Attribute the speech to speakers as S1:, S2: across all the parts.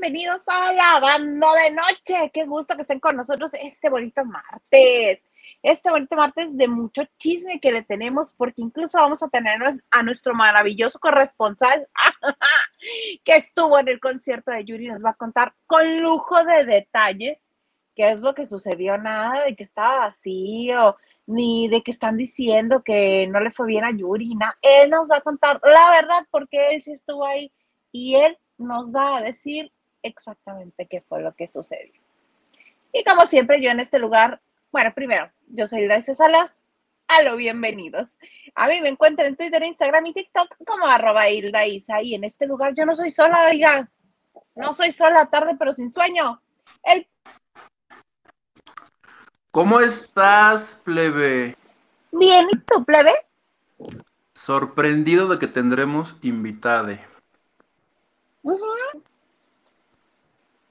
S1: bienvenidos a la banda de noche. Qué gusto que estén con nosotros este bonito martes. Este bonito martes de mucho chisme que le tenemos, porque incluso vamos a tener a nuestro maravilloso corresponsal que estuvo en el concierto de Yuri. Nos va a contar con lujo de detalles qué es lo que sucedió. Nada de que estaba vacío, ni de que están diciendo que no le fue bien a Yuri. Él nos va a contar la verdad, porque él sí estuvo ahí y él nos va a decir exactamente qué fue lo que sucedió. Y como siempre, yo en este lugar, bueno, primero, yo soy Daisy Salas. A lo bienvenidos. A mí me encuentran en Twitter, Instagram y TikTok como arroba Hilda Isa. Y en este lugar yo no soy sola, oiga. No soy sola, tarde pero sin sueño. El...
S2: ¿Cómo estás, plebe?
S1: Bien, ¿y tú, plebe?
S2: Sorprendido de que tendremos invitade.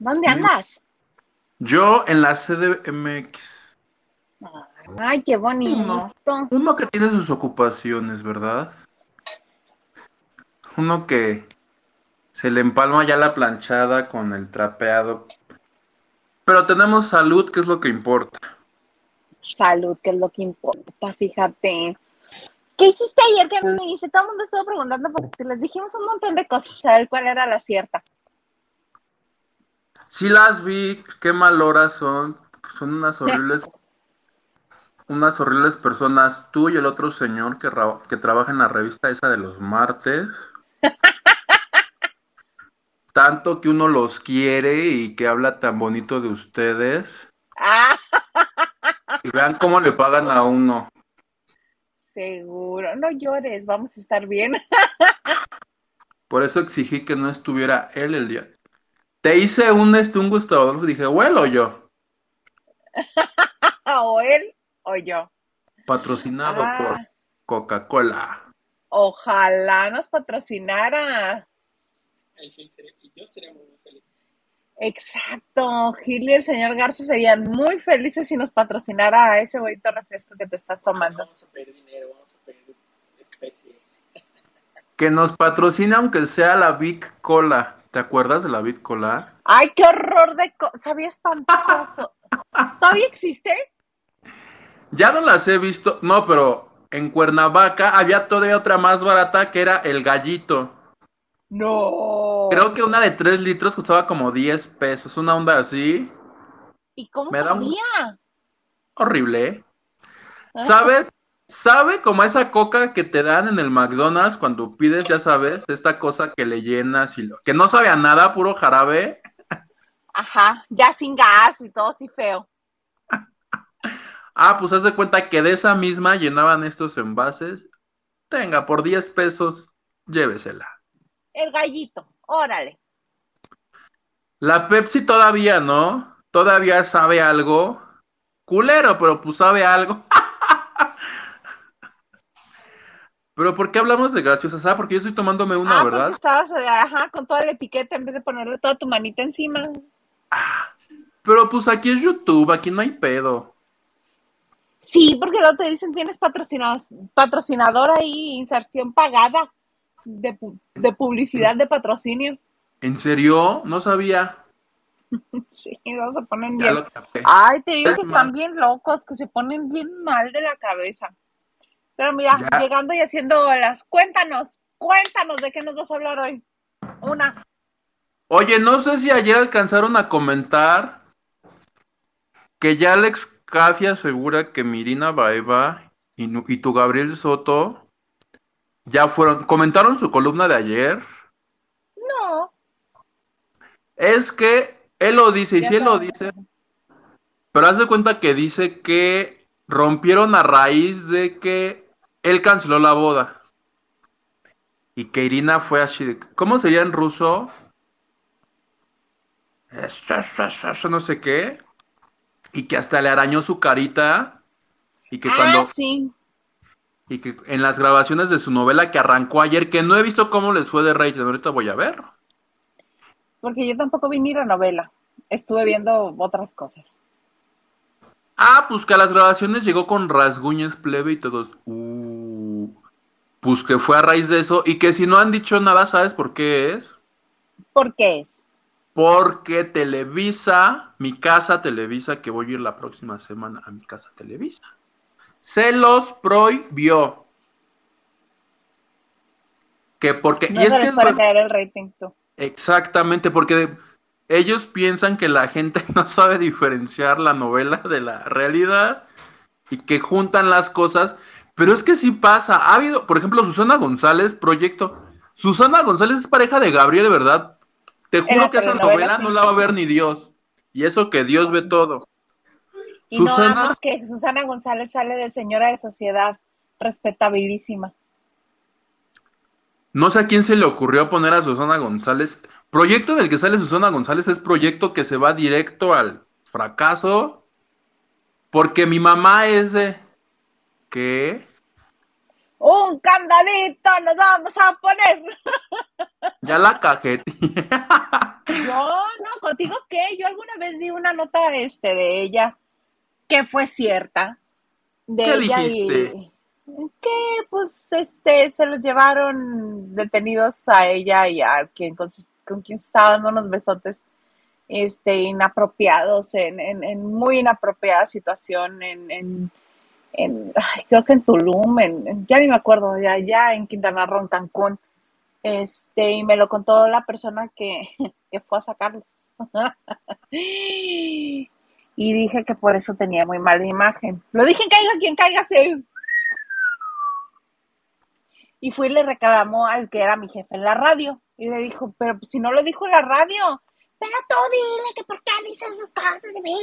S1: ¿Dónde andas?
S2: Yo en la CDMX.
S1: Ay, qué bonito.
S2: Uno, que tiene sus ocupaciones, ¿verdad? Uno que se le empalma ya la planchada con el trapeado. Pero tenemos salud, que es lo que importa.
S1: Salud, que es lo que importa, fíjate. ¿Qué hiciste ayer que me dice? Todo el mundo estuvo preguntando porque les dijimos un montón de cosas, a ver cuál era la cierta.
S2: Sí las vi, qué mal horas son, son unas horribles, unas horribles personas. Tú y el otro señor que, que trabaja en la revista esa de los martes. Tanto que uno los quiere y que habla tan bonito de ustedes. y vean cómo le pagan a uno.
S1: Seguro, no llores, vamos a estar bien.
S2: Por eso exigí que no estuviera él el día. Te hice un, este, un Gustavo dije, ¿o él o yo?
S1: o él o yo.
S2: Patrocinado ah. por Coca-Cola.
S1: Ojalá nos patrocinara.
S3: Y yo seríamos muy felices.
S1: Exacto, Gil y el señor Garza serían muy felices si nos patrocinara ese bonito refresco que te estás tomando.
S3: Vamos a pedir dinero, vamos a pedir especie.
S2: Que nos patrocine aunque sea la Big Cola. ¿Te acuerdas de la Big Cola?
S1: Ay, qué horror de... Sabía espantoso. ¿Todavía existe?
S2: Ya no las he visto. No, pero en Cuernavaca había todavía otra más barata que era el gallito.
S1: No.
S2: Creo que una de 3 litros costaba como 10 pesos, una onda así.
S1: ¿Y cómo Me sabía?
S2: Horrible. ¿eh? ¿Sabes? ¿Sabe como esa coca que te dan en el McDonald's cuando pides, ya sabes, esta cosa que le llenas y lo... que no sabe a nada, puro jarabe?
S1: Ajá, ya sin gas y todo así feo.
S2: ah, pues haz de cuenta que de esa misma llenaban estos envases. Tenga, por 10 pesos, llévesela
S1: el gallito, órale.
S2: La Pepsi todavía no, todavía sabe algo. Culero, pero pues sabe algo. pero ¿por qué hablamos de graciosas? Ah, porque yo estoy tomándome una,
S1: ah,
S2: ¿verdad?
S1: Porque estabas, eh, ajá, con toda la etiqueta en vez de ponerle toda tu manita encima.
S2: Ah, pero pues aquí es YouTube, aquí no hay pedo.
S1: Sí, porque no te dicen tienes patrocinador ahí, inserción pagada de, publicidad de patrocinio.
S2: ¿En serio? No sabía.
S1: Sí, no se ponen bien. Ay, te digo que están bien locos, que se ponen bien mal de la cabeza. Pero mira, llegando y haciendo horas, cuéntanos, cuéntanos de qué nos vas a hablar hoy. Una.
S2: Oye, no sé si ayer alcanzaron a comentar que ya Alex Caffi asegura que Mirina Baeva y, y tu Gabriel Soto ya fueron, ¿comentaron su columna de ayer?
S1: No.
S2: Es que él lo dice, y si él lo dice, pero haz de cuenta que dice que rompieron a raíz de que él canceló la boda. Y que Irina fue así de, ¿cómo sería en ruso? No sé qué. Y que hasta le arañó su carita. Y que
S1: ah,
S2: cuando.
S1: Sí
S2: y que en las grabaciones de su novela que arrancó ayer, que no he visto cómo les fue de rating, ahorita voy a ver.
S1: Porque yo tampoco vi ni la novela, estuve viendo otras cosas.
S2: Ah, pues que a las grabaciones llegó con rasguños plebe y todos, uh, pues que fue a raíz de eso y que si no han dicho nada, ¿sabes por qué es?
S1: ¿Por qué es?
S2: porque Televisa, mi casa Televisa, que voy a ir la próxima semana a mi casa Televisa, se los prohibió. Que porque.
S1: No
S2: y es que es más-
S1: caer el rating tú.
S2: Exactamente, porque ellos piensan que la gente no sabe diferenciar la novela de la realidad y que juntan las cosas, pero es que sí pasa. Ha habido, por ejemplo, Susana González, proyecto. Susana González es pareja de Gabriel, ¿verdad? Te juro que esa novela
S1: sí.
S2: no la va a ver ni Dios. Y eso que Dios ve todo.
S1: Y no
S2: Susana,
S1: amas que Susana González sale de señora de sociedad, respetabilísima.
S2: no sé a quién se le ocurrió poner a Susana González. Proyecto del que sale Susana González es proyecto que se va directo al fracaso. Porque mi mamá es de. ¿Qué?
S1: Un candadito nos vamos a poner.
S2: Ya la cajetí.
S1: Yo, no, contigo qué, yo alguna vez di una nota este de ella que fue cierta. De
S2: ¿Qué
S1: ella
S2: dijiste?
S1: y que pues este se los llevaron detenidos a ella y a quien con, con quien se estaba dando unos besotes este inapropiados en, en, en muy inapropiada situación en, en, en ay, creo que en Tulum, en, en- ya ni me acuerdo, ya, ya en Quintana Roo, en Cancún. Este, y me lo contó la persona que, que fue a sacarlos. y dije que por eso tenía muy mala imagen. Lo dije, caiga quien caiga, sí. Y fui y le reclamó al que era mi jefe en la radio. Y le dijo, pero si no lo dijo en la radio, pero tú dile que por qué dices esas cosas de mí.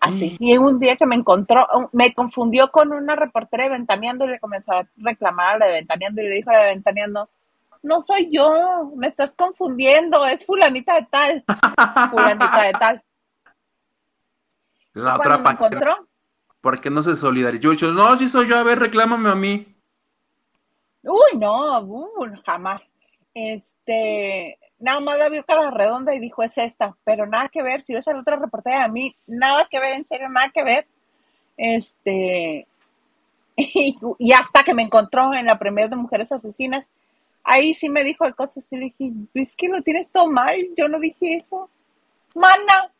S1: Así. Y un día que me encontró, me confundió con una reportera de Ventaneando y le comenzó a reclamar a la de Ventaneando y le dijo a la de Ventaneando, no soy yo, me estás confundiendo, es fulanita de tal, fulanita de tal.
S2: La otra
S1: me encontró,
S2: Porque no se solidarizó. Yo, no, si soy yo, a ver, reclámame a mí.
S1: uy, no, uh, jamás. Este, nada más la vio cara redonda y dijo, es esta, pero nada que ver, si ves a la otra reportera a mí, nada que ver, en serio, nada que ver. Este, y, y hasta que me encontró en la premier de Mujeres Asesinas, ahí sí me dijo de cosas y le dije, es que lo tienes todo mal, yo no dije eso. Mana.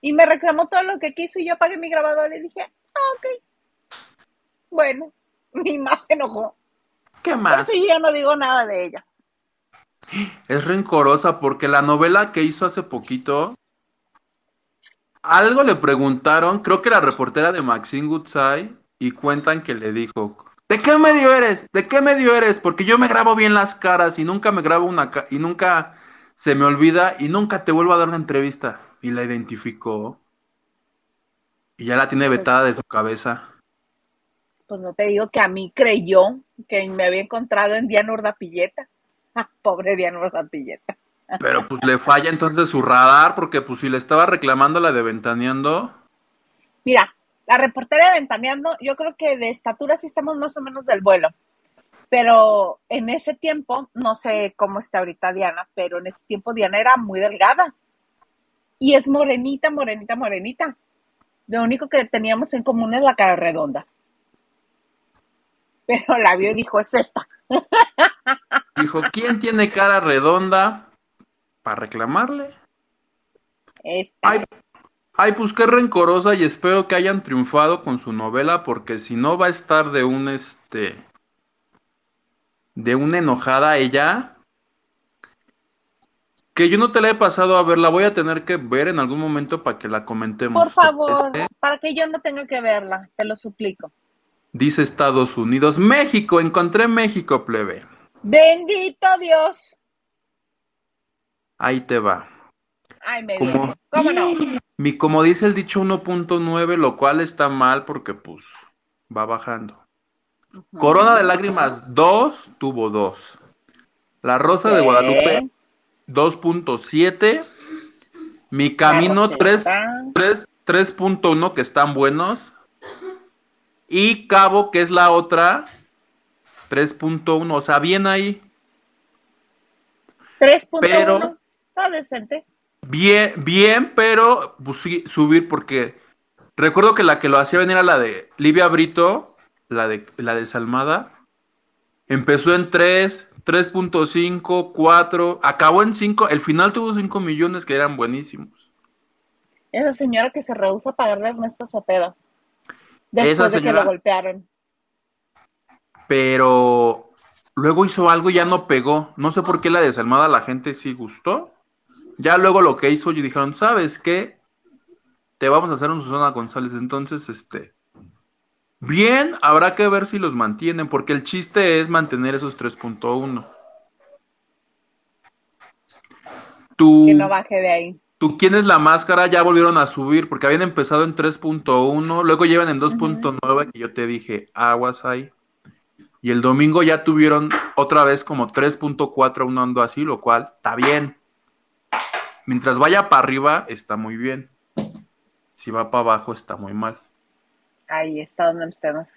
S1: Y me reclamó todo lo que quiso y yo apagué mi grabador y dije, ah, ok. Bueno, y más se enojó.
S2: ¿Qué
S1: Por
S2: más?
S1: eso yo ya no digo nada de ella.
S2: Es rencorosa porque la novela que hizo hace poquito, algo le preguntaron, creo que la reportera de Maxine Goodside, y cuentan que le dijo, ¿de qué medio eres? ¿De qué medio eres? Porque yo me grabo bien las caras y nunca me grabo una ca- y nunca se me olvida y nunca te vuelvo a dar una entrevista. Y la identificó. Y ya la tiene
S1: Pues-
S2: vetada de su cabeza.
S1: Pues no te digo que a mí creyó que me había encontrado en Diana Urdapilleta. Pobre Diana Urdapilleta.
S2: Pero pues le falla entonces su radar, porque pues si le estaba reclamando la de Ventaneando,
S1: Mira, la reportera de Ventaneando, yo creo que de estatura sí estamos más o menos del vuelo. Pero en ese tiempo, no sé cómo está ahorita Diana, pero en ese tiempo Diana era muy delgada. Y es morenita, morenita, morenita. Lo único que teníamos en común es la cara redonda. Pero la vio y dijo, es esta.
S2: dijo, ¿quién tiene cara redonda para reclamarle?
S1: Esta.
S2: Ay, ay, pues qué rencorosa y espero que hayan triunfado con su novela, porque si no va a estar de un este de una enojada ella. Que yo no te la he pasado a ver, la voy a tener que ver en algún momento para que la comentemos.
S1: Por favor,
S2: Este,
S1: para que yo no tenga que verla, te lo suplico.
S2: dice Estados Unidos, México, encontré México, plebe.
S1: Bendito Dios.
S2: Ahí te va.
S1: Ay, me
S2: Como.
S1: ¿Cómo no?
S2: Mi, como dice el dicho 1.9, lo cual está mal porque pues va bajando. Corona de Lágrimas 2 tuvo 2. La Rosa de. Guadalupe 2.7. Mi Camino
S1: La
S2: 3,
S1: Rosetta.
S2: 3 3.1 que están buenos. Y Cabo, que es la otra, 3.1. O sea, bien ahí.
S1: 3.1.
S2: Pero-
S1: Está decente.
S2: Bien, bien, pero pues, sí, subir porque recuerdo que la que lo hacía venir a la de Livia Brito, la de la desalmada, empezó en 3, 3.5, 4, acabó en 5, el final tuvo 5 millones que eran buenísimos.
S1: Esa señora que se rehúsa a pagarle a Ernesto Cepeda. Después de que lo golpearon.
S2: Pero luego hizo algo y ya no pegó. No sé por qué la desalmada la gente sí gustó. Ya luego lo que hizo y dijeron, ¿sabes qué? Te vamos a hacer un Susana González. Entonces, este... Bien, habrá que ver si los mantienen, porque el chiste es mantener esos 3.1. Tu,
S1: Que no baje de ahí.
S2: tu quién es la máscara ya volvieron a subir, porque habían empezado en 3.1, luego llevan en 2.9, que yo te dije, aguas ahí. Y el domingo ya tuvieron otra vez como 3.4, un ando así, lo cual está bien. Mientras vaya para arriba, está muy bien. Si va para abajo, está muy mal.
S1: Ahí está donde nos tenemos,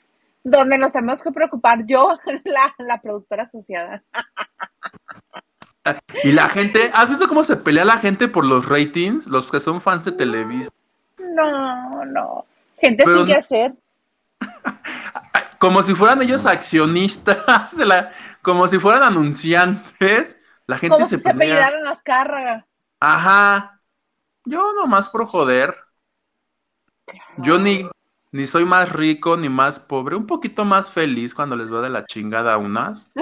S1: donde nos tenemos que preocupar. Yo, la, la productora asociada.
S2: Y la gente, ¿has visto cómo se pelea la gente por los ratings? Los que son fans de Televisa.
S1: No, no. Gente
S2: Pero
S1: sin que
S2: no-
S1: hacer.
S2: Como si fueran ellos accionistas, la- como si fueran anunciantes. La gente
S1: Como
S2: se
S1: si se
S2: pelea.
S1: apellidaran las cárragas.
S2: Ajá. Yo nomás por joder. Yo ni, ni soy más rico ni más pobre. Un poquito más feliz cuando les va de la chingada a unas.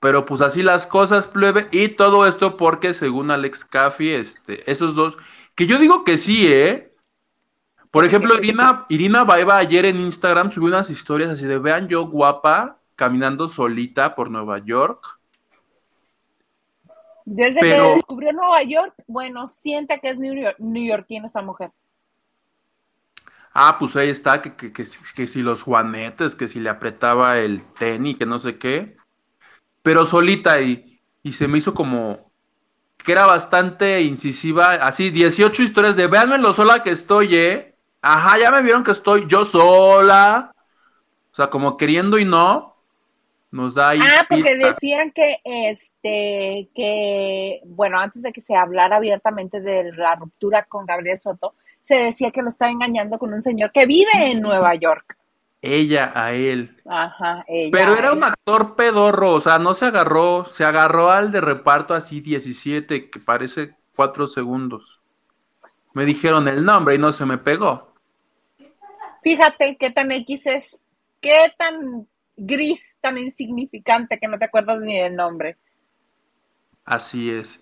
S2: Pero pues así las cosas, plebe. Y todo esto porque según Alex Caffey, este, esos dos, que yo digo que sí, ¿eh? Por ejemplo, Irina, Irina Baeva ayer en Instagram subió unas historias así de, vean yo guapa, caminando solita por Nueva York.
S1: Desde
S2: Pero-
S1: que descubrió Nueva York, bueno, siente que es New York, neoyorquina esa mujer.
S2: Ah, pues ahí está, que, que, que, si- que si los juanetes, que si le apretaba el tenis, que no sé qué. Pero solita y, y se me hizo como que era bastante incisiva, así 18 historias de véanme lo sola que estoy, ¿eh? Ajá, ya me vieron que estoy yo sola. O sea, como queriendo y no, nos da ahí
S1: Ah, porque decían que, este, que, bueno, antes de que se hablara abiertamente de la ruptura con Gabriel Soto, se decía que lo estaba engañando con un señor que vive en Nueva York.
S2: Ella a él.
S1: Ajá, ella.
S2: Pero era un actor pedorro, o sea, no se agarró, se agarró al de reparto así 17, que parece cuatro segundos. Me dijeron el nombre y no se me pegó.
S1: Fíjate qué tan X es, qué tan gris, tan insignificante que no te acuerdas ni del nombre.
S2: Así es.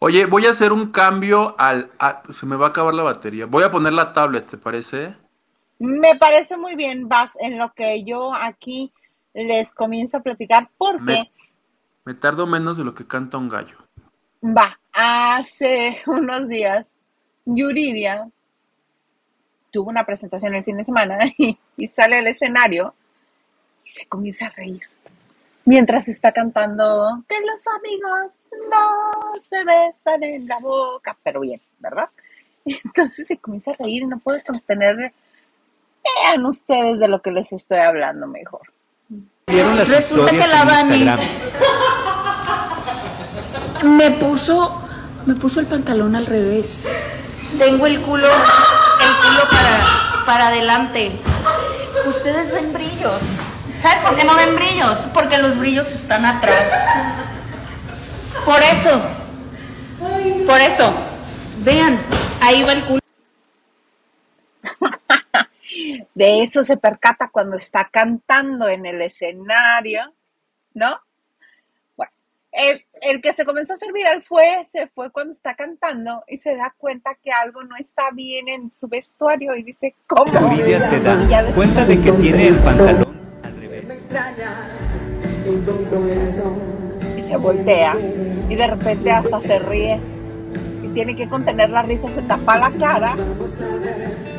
S2: Oye, voy a hacer un cambio al... a- se me va a acabar la batería. Voy a poner la tablet, ¿te parece?
S1: Me parece muy bien, Vas, en lo que yo aquí les comienzo a platicar, porque
S2: Me- Me tardo menos de lo que canta un gallo.
S1: va, hace unos días, Yuridia tuvo una presentación el fin de semana y, y sale al escenario y se comienza a reír mientras está cantando que los amigos no se besan en la boca, pero bien, ¿verdad? Y entonces se comienza a reír y no puede contener. Vean ustedes de lo que les estoy hablando mejor.
S4: Vieron las
S5: Resulta
S4: historias
S5: que la
S4: Instagram.
S5: Me puso, me puso el pantalón al revés. Tengo el culo, el culo para, para adelante. Ustedes ven brillos. ¿Sabes por qué no ven brillos? Porque los brillos están atrás. Por eso. Por eso. Vean, ahí va el culo.
S1: De eso se percata cuando está cantando en el escenario, ¿no? El, el que se comenzó a hacer viral fue, se fue cuando está cantando y se da cuenta que algo no está bien en su vestuario y dice, ¿cómo?
S4: Yuridia se da
S1: Y ya después-
S4: cuenta de que tiene el pantalón al revés.
S1: y se voltea y de repente hasta se ríe y tiene que contener la risa, se tapa la cara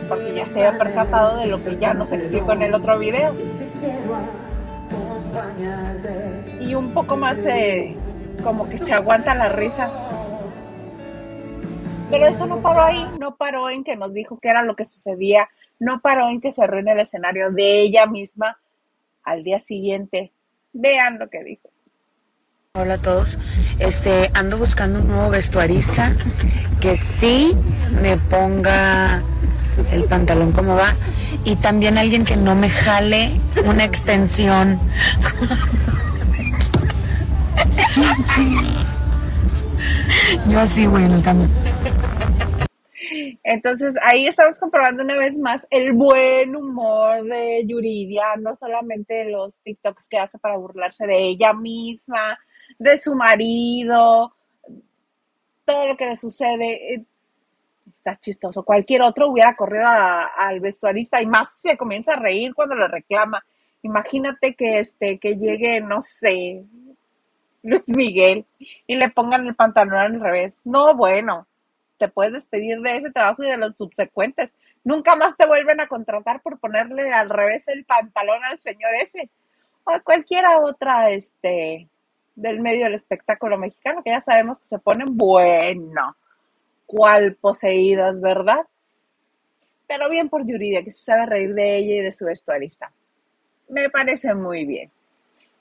S1: porque ya se había percatado de lo que ya nos explicó en el otro video. Y un poco más eh, como que se aguanta la risa. Pero eso no paró ahí, no paró en que nos dijo qué era lo que sucedía, no paró en que se en el escenario de ella misma al día siguiente. Vean lo que dijo.
S6: Hola a todos. Este, ando buscando un nuevo vestuarista que sí me ponga el pantalón como va y también alguien que no me jale una extensión. Yo así, güey, el cambio.
S1: Entonces ahí estamos comprobando una vez más el buen humor de Yuridia, no solamente los TikToks que hace para burlarse de ella misma, de su marido, todo lo que le sucede. eh, Está chistoso. Cualquier otro hubiera corrido al vestuarista y más se comienza a reír cuando le reclama. Imagínate que este, que llegue, no sé, Luis Miguel y le pongan el pantalón al revés. No, bueno, te puedes despedir de ese trabajo y de los subsecuentes. Nunca más te vuelven a contratar por ponerle al revés el pantalón al señor ese. O a cualquiera otra, este, del medio del espectáculo mexicano, que ya sabemos que se ponen bueno. cual poseídas, ¿verdad? Pero bien por Yuridia, que se sabe reír de ella y de su vestuarista. Me parece muy bien.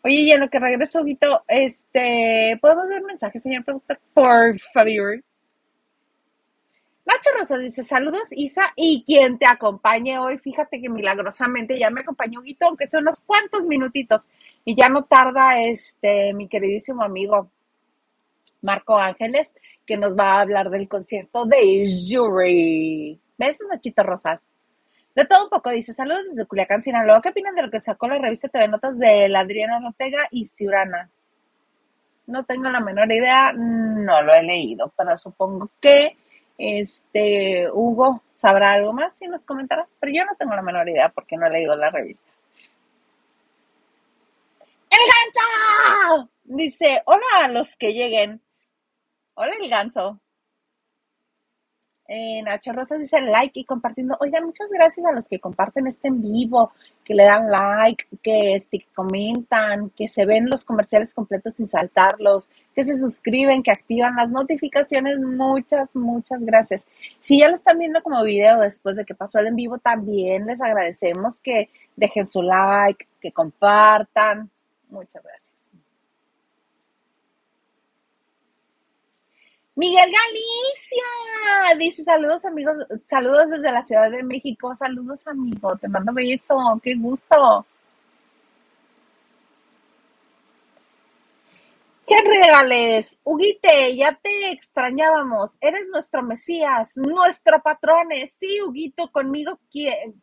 S1: Oye, y en lo que regreso, Huguito, este, ¿podemos ver mensajes, señor productor? Por favor. Nacho Rosas dice, saludos Isa y quien te acompañe hoy, fíjate que milagrosamente ya me acompañó Huguito, aunque sea unos cuantos minutitos, y ya no tarda este, mi queridísimo amigo Marco Ángeles, que nos va a hablar del concierto de Yuri. Besos, Nachito Rosas. De todo un poco, dice, saludos desde Culiacán, Sinaloa. ¿Qué opinan de lo que sacó la revista TV Notas de la Adriana Ortega y Ciurana? No tengo la menor idea, no lo he leído, pero supongo que este Hugo sabrá algo más y nos comentará, pero yo no tengo la menor idea porque no he leído la revista. ¡El ganso! Dice, hola a los que lleguen. Hola el ganso. Eh, Nacho Rosas dice like y compartiendo. Oigan, muchas gracias a los que comparten este en vivo, que le dan like, que, este, que comentan, que se ven los comerciales completos sin saltarlos, que se suscriben, que activan las notificaciones. Muchas, muchas gracias. Si ya lo están viendo como video después de que pasó el en vivo, también les agradecemos que dejen su like, que compartan. Muchas gracias. Miguel Galicia dice saludos amigos, saludos desde la Ciudad de México, saludos amigo, te mando beso, qué gusto. ¿Qué regales? Huguite, ya te extrañábamos, eres nuestro Mesías, nuestro patrones, sí, Huguito conmigo,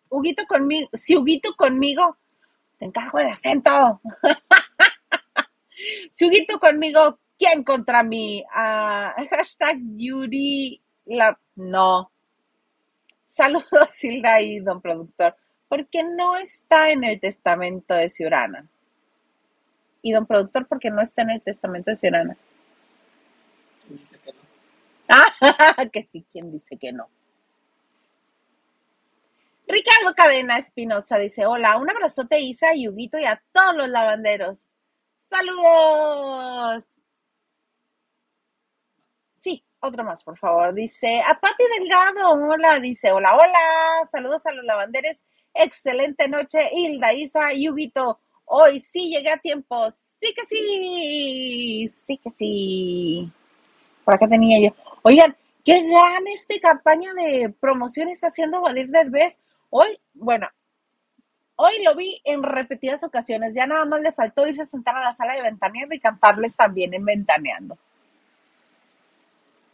S1: Huguito conmigo, sí, Huguito conmigo, te encargo el acento. Si Huguito conmigo, ¿quién contra mí? Ah, hashtag Yuri la... No. Saludos, Hilda y don productor. Porque no está en el testamento de Ciurana. Y don productor, porque no está en el testamento de Ciurana.
S3: Dice que no.
S1: Ah, que sí, ¿quién dice que no? Ricardo Cadena Espinosa dice, hola, un abrazote Isa y Huguito y a todos los lavanderos. ¡Saludos! Sí, otro más, por favor. Dice, a Pati Delgado, hola, dice, hola, hola, saludos a los lavanderes, excelente noche, Hilda, Isa y Huguito. Hoy sí llegué a tiempo, sí que sí, sí que sí. Por acá tenía yo. Oigan, qué gran este campaña de promoción está haciendo Vadir Derbez. Hoy, bueno, hoy lo vi en repetidas ocasiones. Ya nada más le faltó irse a sentar a la sala de Ventaneando y cantarles también en Ventaneando.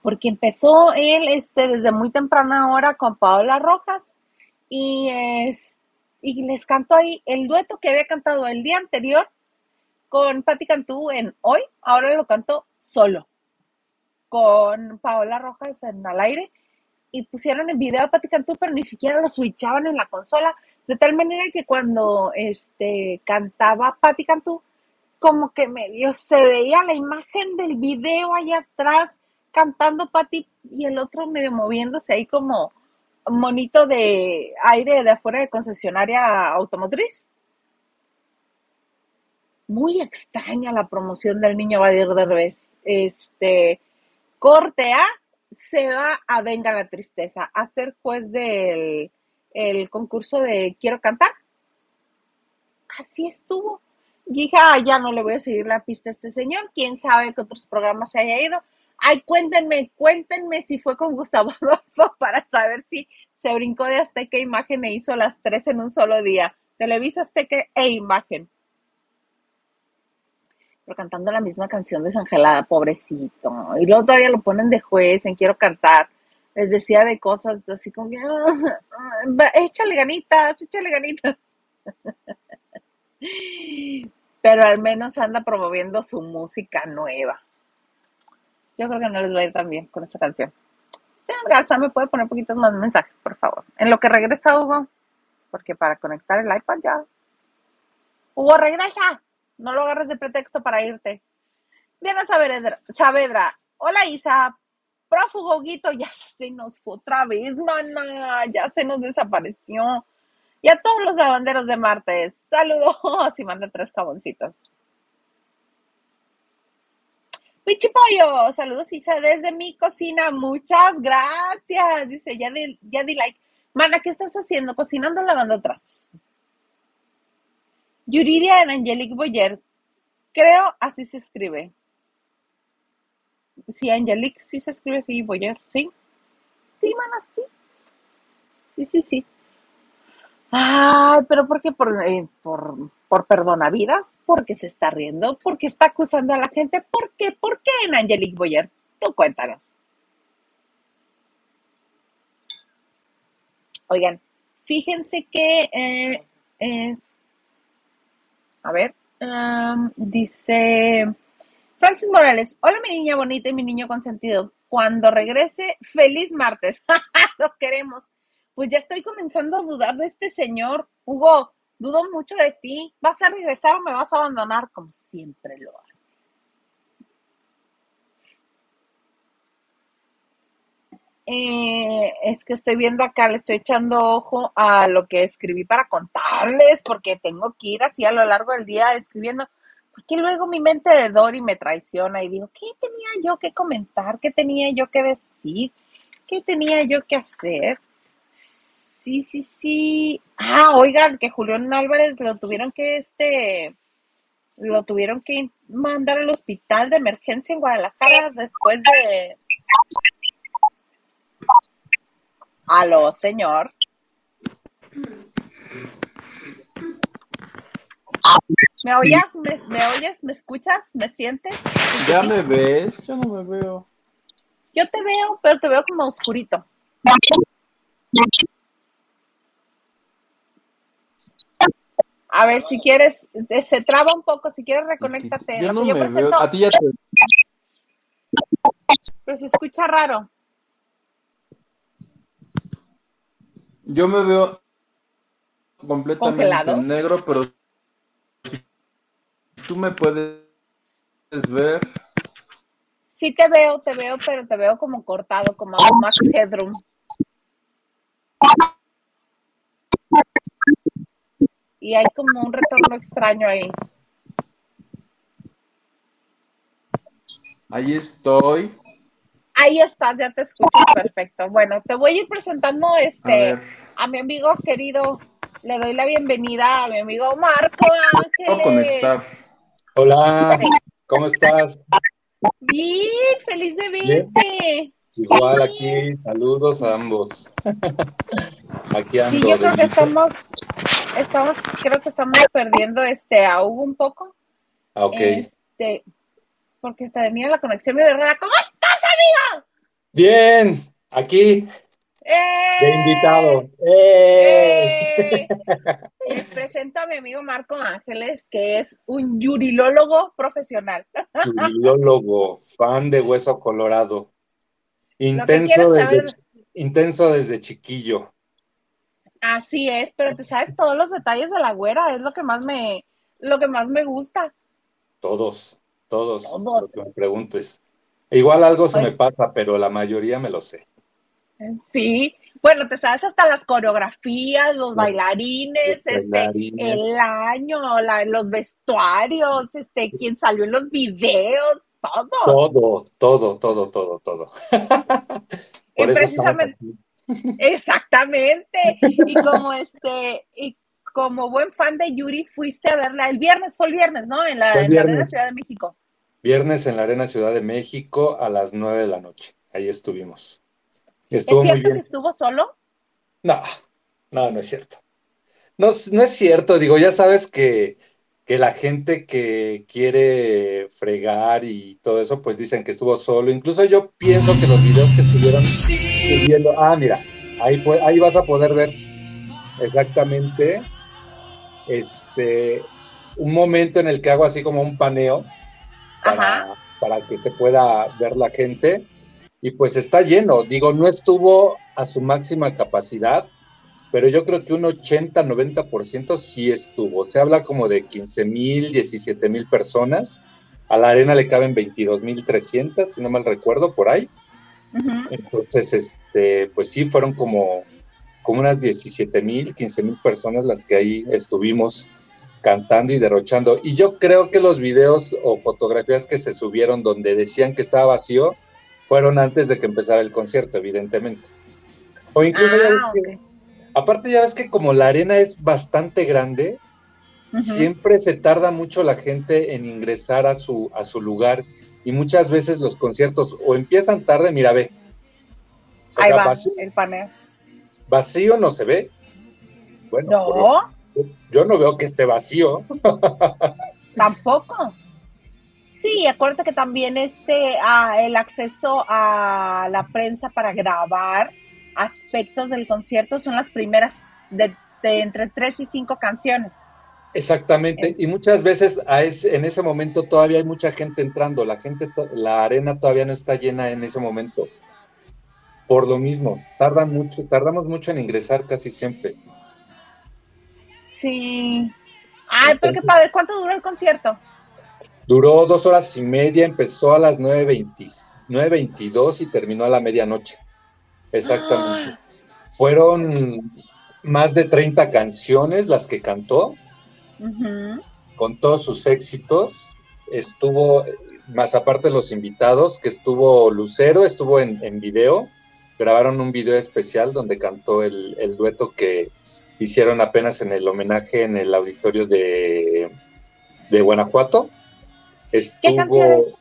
S1: Porque empezó él este, desde muy temprana hora con Paola Rojas y, es- y les cantó ahí el dueto que había cantado el día anterior con Patti Cantú en Hoy, ahora lo cantó solo con Paola Rojas en al aire y pusieron el video a Patti Cantú, pero ni siquiera lo switchaban en la consola, de tal manera que cuando este cantaba Patti Cantú, como que medio se veía la imagen del video allá atrás cantando Patti y el otro medio moviéndose ahí como monito de aire de afuera de concesionaria automotriz. Muy extraña la promoción del niño Badir Derbez. Este, corte A, se va a Venga la Tristeza, a ser juez del el concurso de Quiero Cantar. Así estuvo. Dije, ya no le voy a seguir la pista a este señor. Quién sabe que otros programas se haya ido. Ay, cuéntenme, cuéntenme si fue con Gustavo Adolfo para saber si se brincó de Azteca Imagen e hizo las tres en un solo día. Televisa, Azteca e Imagen. Pero cantando la misma canción desangelada, pobrecito. Y luego todavía lo ponen de juez en Quiero Cantar. Les decía de cosas así como, "Ah, ah, échale ganitas, échale ganitas. Pero al menos anda promoviendo su música nueva. Yo creo que no les va a ir tan bien con esta canción. Señor Garza, ¿me puede poner poquitos más mensajes, por favor? En lo que regresa Hugo, porque para conectar el iPad ya. Hugo, regresa. No lo agarres de pretexto para irte. Diana Saavedra, Saavedra. Hola Isa, prófugo Guito, ya se nos fue otra vez, mana, ya se nos desapareció. Y a todos los lavanderos de martes, saludos y manda tres caboncitos. Pichipollo, saludos Isa desde mi cocina, muchas gracias. Dice, ya di, ya di like. Mana, ¿qué estás haciendo? Cocinando lavando trastes. Yuridia Angelique Boyer, creo así se escribe. Sí, Angelique sí se escribe así, Boyer, ¿sí? Sí, manas, sí. Sí, sí, sí. Ay, pero ¿por qué? Por, eh, por, por perdonavidas, porque se está riendo, porque está acusando a la gente. ¿Por qué? ¿Por qué en Angelique Boyer? Tú cuéntanos. Oigan, fíjense que eh, es. A ver, dice Francis Morales. Hola, mi niña bonita y mi niño consentido. Cuando regrese, feliz martes. Los queremos. Pues ya estoy comenzando a dudar de este señor. Hugo, dudo mucho de ti. ¿Vas a regresar o me vas a abandonar? Como siempre lo hago. Eh, es que estoy viendo acá, le estoy echando ojo a lo que escribí para contarles, porque tengo que ir así a lo largo del día escribiendo, porque luego mi mente de Dory me traiciona y digo, ¿qué tenía yo que comentar? ¿Qué tenía yo que decir? ¿Qué tenía yo que hacer? Sí, sí, sí. Ah, oigan, que Julián Álvarez lo tuvieron que, este, lo tuvieron que mandar al hospital de emergencia en Guadalajara después de... Aló, señor. ¿Me oyes? ¿Me, me oyes? ¿Me escuchas? ¿Me sientes?
S2: ¿Ya me ves? Yo no me veo.
S1: Yo te veo, pero te veo como oscurito. A ver, si quieres, se traba un poco, si quieres reconéctate.
S2: Yo no me
S1: presento,
S2: veo. A ti ya te...
S1: pero se escucha raro.
S2: Yo me veo completamente
S1: ¿Congelado?
S2: negro, pero si tú me puedes ver,
S1: Sí te veo, te veo, pero te veo como cortado, como a Max Headroom. Y hay como un retorno extraño ahí.
S2: ahí estoy.
S1: Ahí estás, ya te escuchas perfecto. Bueno, te voy a ir presentando
S2: A
S1: este a mi amigo querido. Le doy la bienvenida a mi amigo Marco Ángeles.
S2: conectar.
S7: Hola, ¿cómo estás?
S1: Bien, feliz de
S7: Bien. Igual aquí, saludos a ambos. Aquí ando.
S1: Sí, yo creo que estamos, estamos, creo que estamos perdiendo este a Hugo un poco.
S7: Ah, ok.
S1: Este, porque tenía la conexión medio rara. ¿Cómo estás, amigo?
S7: Bien, aquí
S1: ¡Eh!
S7: de invitado. ¡Eh!
S1: ¡Eh! Les presento a mi amigo Marco Ángeles, que es un yurilólogo profesional.
S7: Filólogo, fan de Hueso Colorado. Intenso desde,
S1: saber.
S7: intenso desde chiquillo.
S1: Así es, pero te sabes todos los detalles de la güera, es lo que más me, lo que más me gusta.
S7: Todos, todos,
S1: Todos.
S7: lo que me preguntes. Igual algo se
S1: Oye.
S7: me pasa, pero la mayoría me lo sé.
S1: Sí, bueno, te sabes hasta las coreografías, los
S7: Los-
S1: bailarines,
S7: los
S1: este,
S7: bailarines.
S1: el año, la- los vestuarios, este, quién salió en los videos, todo.
S7: Todo, todo, todo, todo, todo.
S1: Y precisamente, exactamente. Y como este, y como buen fan de Yuri, fuiste a verla el viernes, fue el viernes, ¿no? En la, en la Arena. Ciudad de México.
S7: Viernes en la Arena Ciudad de México a las 9 de la noche. Ahí estuvimos.
S1: ¿Es
S7: Estuvo muy
S1: cierto
S7: bien.
S1: que estuvo solo?
S7: No, no, no es cierto. No, es- no es cierto, digo, ya sabes que, que la gente que quiere fregar y todo eso, pues dicen que estuvo solo. Incluso yo pienso que los videos que estuvieron subiendo, ah, mira, ahí, ahí vas a poder ver exactamente este un momento en el que hago así como un paneo para, para que se pueda ver la gente. Y pues está lleno, digo, no estuvo a su máxima capacidad, pero yo creo que un 80-90% sí estuvo. Se habla como de 15 mil, 17 mil personas. A la arena le caben 22 mil 300, si no mal recuerdo, por ahí. Entonces, este, pues sí, fueron como, como unas 17 mil, 15 mil personas las que ahí estuvimos cantando y derrochando. Y yo creo que los videos o fotografías que se subieron donde decían que estaba vacío fueron antes de que empezara el concierto, evidentemente. O incluso ya
S1: Ah, ok.
S7: Aparte ya ves que como la arena es bastante grande, siempre se tarda mucho la gente en ingresar a su, a su lugar y muchas veces los conciertos o empiezan tarde, mira, ve. O
S1: Ahí
S7: sea,
S1: va
S7: vacío,
S1: el paneo.
S7: vacío no se ve. Bueno,
S1: No,
S7: yo no veo que esté vacío.
S1: tampoco. Sí, acuérdate que también este ah, el acceso a la prensa para grabar aspectos del concierto son las primeras de, de entre tres y cinco canciones.
S7: Exactamente, y muchas veces a ese- en ese momento todavía hay mucha gente entrando, la gente, la arena todavía no está llena en ese momento. Por lo mismo, tardan mucho, tardamos mucho en ingresar casi siempre.
S1: Sí. Ay, pero qué padre. ¿Cuánto duró el concierto?
S7: Duró dos horas y media, empezó a las 9.20 9.22 y terminó a la medianoche. Exactamente. Fueron más de 30 canciones las que cantó. Con todos sus éxitos. Estuvo, más aparte los invitados, que estuvo Lucero, estuvo en, en video. Grabaron un video especial donde cantó el, el dueto que hicieron apenas en el homenaje en el auditorio de, de Guanajuato.
S1: ¿Qué
S7: Estuvo
S1: canciones?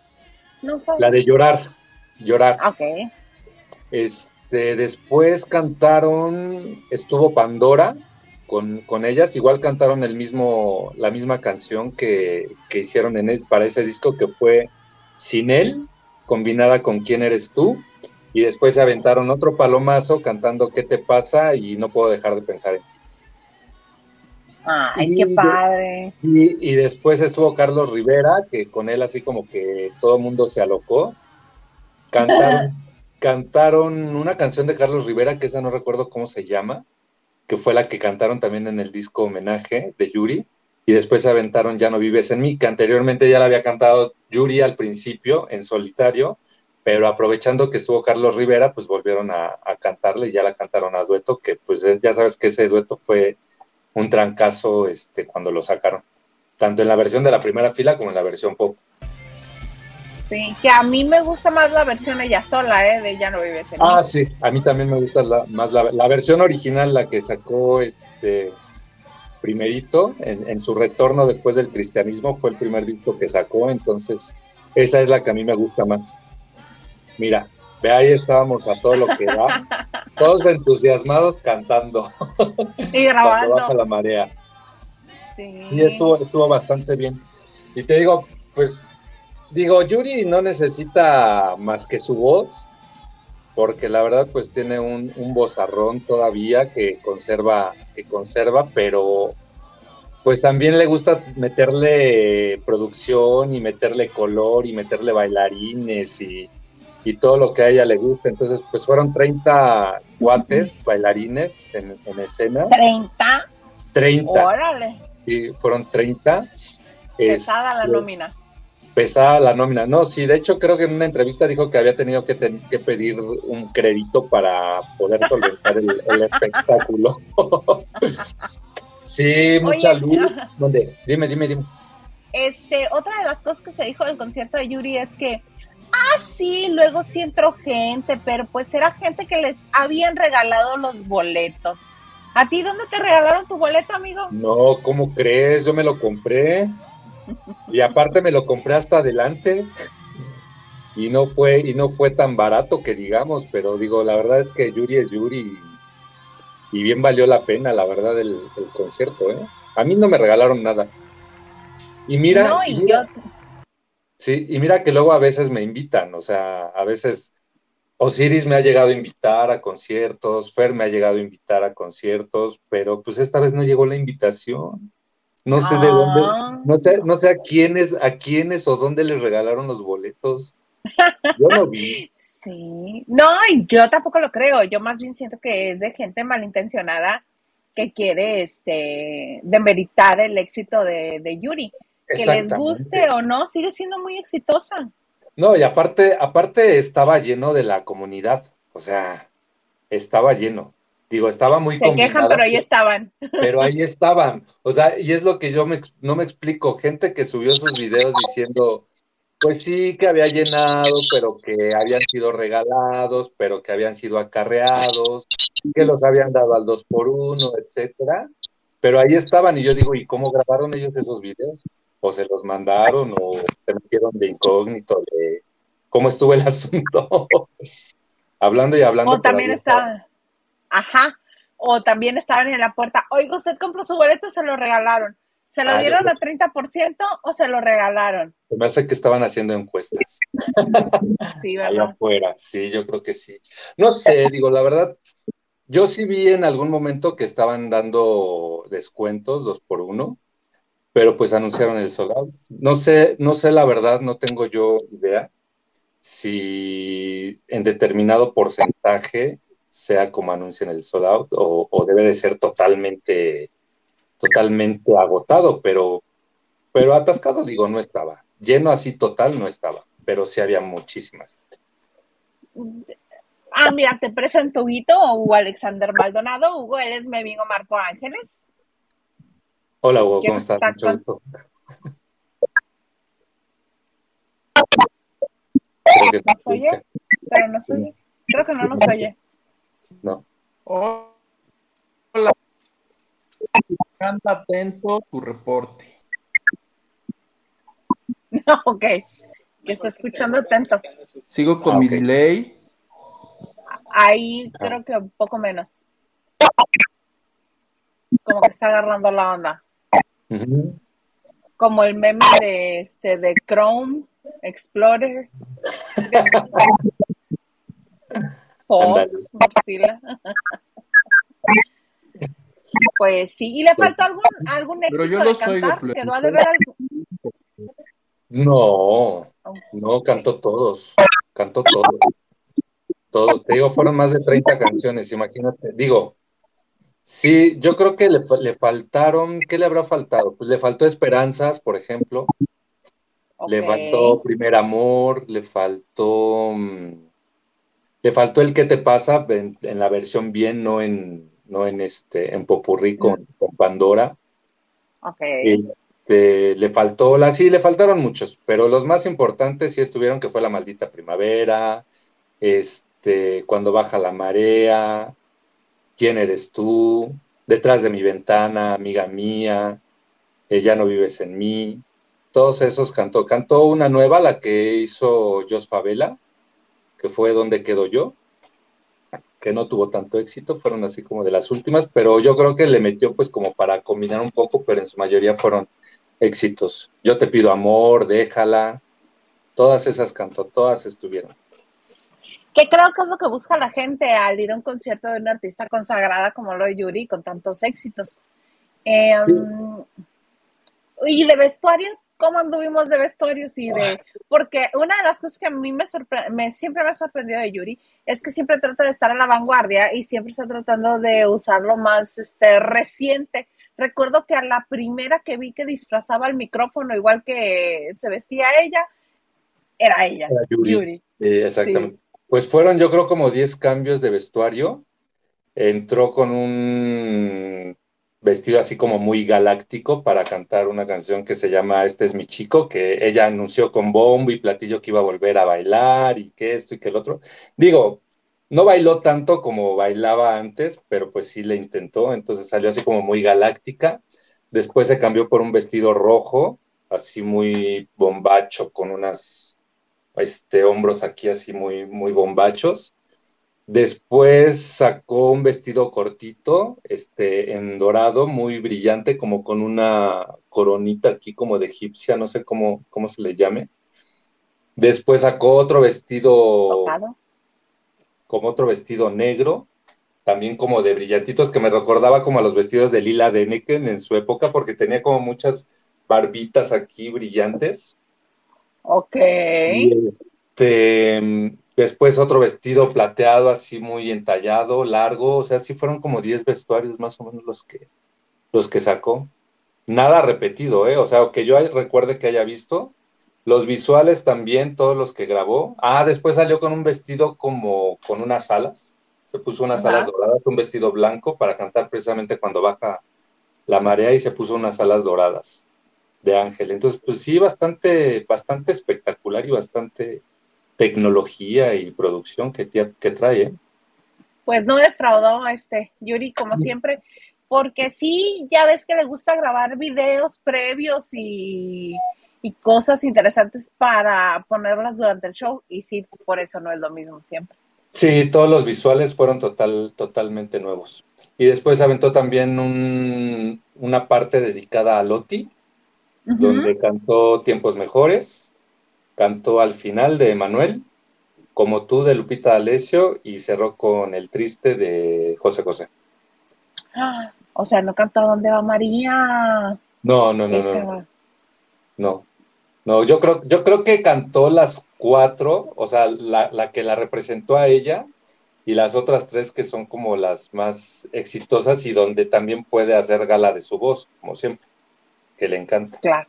S1: No sé.
S7: la de Llorar, Llorar.
S1: Ok.
S7: Este, después cantaron, estuvo Pandora con, con ellas, igual cantaron el mismo, la misma canción que, que hicieron en el- para ese disco que fue Sin él, combinada con Quién eres tú, y después se aventaron otro palomazo cantando ¿Qué te pasa? y no puedo dejar de pensar en ti.
S1: Ay,
S7: Y
S1: qué padre.
S7: Sí, y después estuvo Carlos Rivera, que con él así como que todo el mundo se alocó. Cantaron, cantaron una canción de Carlos Rivera, que esa no recuerdo cómo se llama, que fue la que cantaron también en el disco homenaje de Yuri, y después se aventaron Ya no vives en mí, que anteriormente ya la había cantado Yuri al principio en solitario, pero aprovechando que estuvo Carlos Rivera, pues volvieron a, a cantarle y ya la cantaron a dueto, que pues es- ya sabes que ese dueto fue un trancazo este, cuando lo sacaron, tanto en la versión de la primera fila como en la versión pop.
S1: Sí, que a mí me gusta más la versión ella sola, ¿eh? De Ya no vives en mí.
S7: Ah, sí, a mí también me gusta la, más la, la versión original, la que sacó este primerito en, en su retorno después del cristianismo, fue el primer disco que sacó, entonces esa es la que a mí me gusta más. Mira, ve ahí estábamos a todo lo que da, todos entusiasmados cantando
S1: Y
S7: cuando baja
S1: grabando.
S7: la marea.
S1: Sí.
S7: Sí, estuvo, estuvo bastante bien. Y te digo, pues, digo, Yuri no necesita más que su voz, porque la verdad, pues tiene un, un vozarrón todavía que conserva, que conserva, pero pues también le gusta meterle producción y meterle color y meterle bailarines y, y todo lo que a ella le gusta. Entonces, pues fueron 30 guates bailarines en, en escena.
S1: 30.
S7: 30.
S1: Órale.
S7: Sí, fueron 30.
S1: Pesada la
S7: Este,
S1: nómina.
S7: Pesada la nómina. No, sí, de hecho creo que en una entrevista dijo que había tenido que, ten- que pedir un crédito para poder solventar el, el espectáculo. sí, mucha
S1: Oye.
S7: luz. ¿Dónde? Dime, dime, dime.
S1: Este, otra de las cosas que se dijo del concierto de Yuri es que, ah, sí, luego sí entró gente, pero pues era gente que les habían regalado los boletos. ¿A ti dónde te regalaron tu boleto, amigo?
S7: No, ¿cómo crees? Yo me lo compré. Y aparte me lo compré hasta adelante y no fue y no fue tan barato que digamos, pero digo, la verdad es que Yuri es Yuri y, bien valió la pena, la verdad, el, el concierto, ¿eh? A mí no me regalaron nada. Y mira,
S1: No,
S7: y
S1: y
S7: mira-
S1: yo,
S7: Sí, y mira que luego a veces me invitan, o sea, a veces Osiris me ha llegado a invitar a conciertos, Fer me ha llegado a invitar a conciertos, pero pues esta vez no llegó la invitación. No sé de dónde,
S1: Ah.
S7: no sé, no sé a quiénes, a quiénes o dónde les regalaron los boletos. Yo no vi.
S1: Sí, no, y yo tampoco lo creo. Yo más bien siento que es de gente malintencionada que quiere este demeritar el éxito de, de Yuri. Que les guste o no, sigue siendo muy exitosa.
S7: No, y aparte, aparte estaba lleno de la comunidad, o sea, estaba lleno. Digo, estaba muy
S1: Se quejan, pero ahí estaban.
S7: pero ahí estaban. O sea, y es lo que yo me no me explico. Gente que subió sus videos diciendo, pues sí, que había llenado, pero que habían sido regalados, pero que habían sido acarreados, que los habían dado al dos por uno, etcétera. Pero ahí estaban, y yo digo, ¿y cómo grabaron ellos esos videos? ¿O se los mandaron, o se metieron de incógnito, de cómo estuvo el asunto? hablando y hablando.
S1: O también estaban, ajá, o también estaban en la puerta. Oiga, ¿usted compró su boleto se lo regalaron? ¿Se lo
S7: Ah,
S1: dieron a 30% o se lo regalaron?
S7: Me hace que estaban haciendo encuestas.
S1: Sí,
S7: Allá
S1: ¿verdad?
S7: afuera, sí, yo creo que sí. No sé, digo, la verdad, yo sí vi en algún momento que estaban dando descuentos, dos por uno, pero pues anunciaron el out. No sé, no sé la verdad, no tengo yo idea si en determinado porcentaje sea como anuncian el sold out o, o debe de ser totalmente, totalmente agotado, pero, pero atascado, digo, no estaba. Lleno así total no estaba, pero sí había muchísimas.
S1: Ah, mira, te presento Huguito o Hugo Alexander Maldonado. Hugo, él es mi amigo Marco Ángeles.
S7: Hola, Hugo,
S1: ¿Quién
S7: ¿cómo estás?
S1: está
S7: Mucho gusto. Creo que no
S1: ¿Nos. Pero oye. Creo que no nos oye.
S7: No.
S2: Hola. Anda atento tu reporte.
S1: No, ok. Que está escuchando atento.
S2: Sigo con
S7: Ah,
S2: mi delay.
S1: Ahí
S7: Ah.
S1: creo que un poco menos. Como que está agarrando la onda. Como el meme de este de Chrome Explorer. Mozilla. Pues sí, y le faltó algún, algún
S2: Pero
S1: éxito
S2: yo
S1: de
S2: los oigo,
S1: cantar, quedó a deber algo.
S7: No, no, cantó todos, cantó todos, todos. Te digo, fueron más de 30 canciones, imagínate. Digo, sí, yo creo que le, le faltaron, ¿qué le habrá faltado? Pues le faltó Esperanzas, por ejemplo, le faltó Primer Amor, le faltó, mm, le faltó El ¿Qué te pasa? En, en la versión bien, no en, no en este, en Popurrí con, con Pandora.
S1: Ok.
S7: Este, le faltó, la, sí, le faltaron muchos, pero los más importantes sí estuvieron, que fue La Maldita Primavera, este, Cuando Baja la Marea, ¿Quién eres tú? Detrás de mi ventana, Amiga Mía, eh, Ya no vives en mí, todos esos cantó. Cantó una nueva, la que hizo Jos Favela, que fue Donde quedo yo, que no tuvo tanto éxito, fueron así como de las últimas, pero yo creo que le metió pues como para combinar un poco, pero en su mayoría fueron éxitos. Yo te pido amor, déjala, todas esas cantó, todas estuvieron.
S1: Que creo que es lo que busca la gente al ir a un concierto de una artista consagrada como lo de Yuri, con tantos éxitos. Eh,
S7: Sí.
S1: um, y de vestuarios, ¿cómo anduvimos de vestuarios? y de Porque una de las cosas que a mí me, sorpre- me siempre me ha sorprendido de Yuri es que siempre trata de estar a la vanguardia y siempre está tratando de usar lo más este, reciente. Recuerdo que a la primera que vi que disfrazaba el micrófono igual que se vestía ella, era ella,
S7: Era Yuri.
S1: Yuri.
S7: Sí, exactamente. Pues fueron yo creo como 10 cambios de vestuario. Entró con un vestido así como muy galáctico para cantar una canción que se llama Este es mi chico, que ella anunció con bombo y platillo que iba a volver a bailar y que esto y que el otro. Digo, no bailó tanto como bailaba antes, pero pues sí le intentó, entonces salió así como muy galáctica. Después se cambió por un vestido rojo así muy bombacho, con unas este, hombros aquí así muy, muy bombachos. Después sacó un vestido cortito, este, en dorado, muy brillante, como con una coronita aquí como de egipcia, no sé cómo, cómo se le llame. Después sacó otro vestido,
S1: Tocado.
S7: como otro vestido negro, también como de brillantitos, que me recordaba como a los vestidos de Lila Deneken en su época, porque tenía como muchas barbitas aquí brillantes.
S1: Ok.
S7: Y, este, después otro vestido plateado, así muy entallado, largo, o sea, sí fueron como 10 vestuarios más o menos los que, los que sacó. Nada repetido, ¿eh? O sea, que yo hay- recuerde que haya visto. Los visuales también, todos los que grabó. Ah, después salió con un vestido como con unas alas. Se puso unas
S1: Ajá.
S7: alas doradas, un vestido blanco para cantar precisamente cuando baja la marea y se puso unas alas doradas de ángel. Entonces, pues sí, bastante, bastante espectacular y bastante tecnología y producción que, que trae. ¿eh?
S1: Pues no defraudó este Yuri, como siempre, porque sí, ya ves que le gusta grabar videos previos y, y cosas interesantes para ponerlas durante el show, y sí, por eso no es lo mismo siempre.
S7: Sí, todos los visuales fueron total, totalmente nuevos. Y después aventó también un- una parte dedicada a Loti, donde cantó Tiempos Mejores, cantó al final de Emanuel, como tú de Lupita D'Alessio, y cerró con El Triste de José José.
S1: Ah, O sea, no cantó ¿Dónde va María?
S7: No, no, no, no, no. No, yo creo, yo creo que cantó las cuatro, o sea, la, la que la representó a ella y las otras tres que son como las más exitosas y donde también puede hacer gala de su voz, como siempre, que le encanta.
S1: Claro.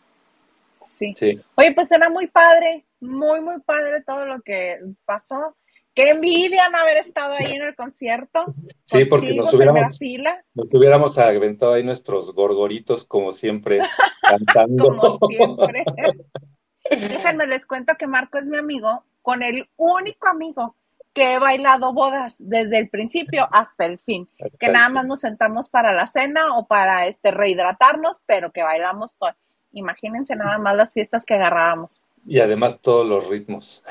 S1: Sí.
S7: Sí,
S1: Oye, pues suena muy padre, muy, muy padre todo lo que pasó. Qué envidia no haber estado ahí en el concierto.
S7: sí, porque nos hubiéramos,
S1: fila,
S7: nos hubiéramos aventado ahí nuestros gorgoritos como siempre, cantando.
S1: como siempre. Déjenme les cuento que Marco es mi amigo, con el único amigo que he bailado bodas desde el principio hasta el fin. Que nada más nos sentamos para la cena o para este rehidratarnos, pero que bailamos todo. Imagínense nada más las fiestas que agarrábamos.
S7: Y además todos los ritmos,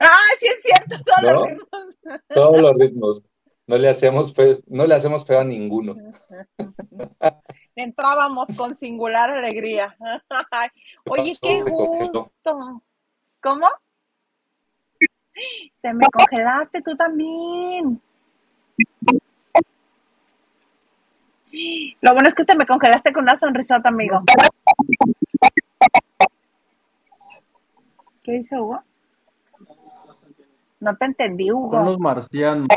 S1: ¡Ah, sí es cierto! Todos
S7: ¿No?
S1: los ritmos.
S7: todos los ritmos. No le hacemos feo, no le hacemos feo a ninguno.
S1: Entrábamos con singular alegría. Oye, qué gusto. ¿Cómo? Te me congelaste tú también. Lo bueno es que te me congelaste con una sonrisota, amigo. ¿Qué dice Hugo? No te entendí,
S2: Son
S1: Hugo.
S2: los marcianos.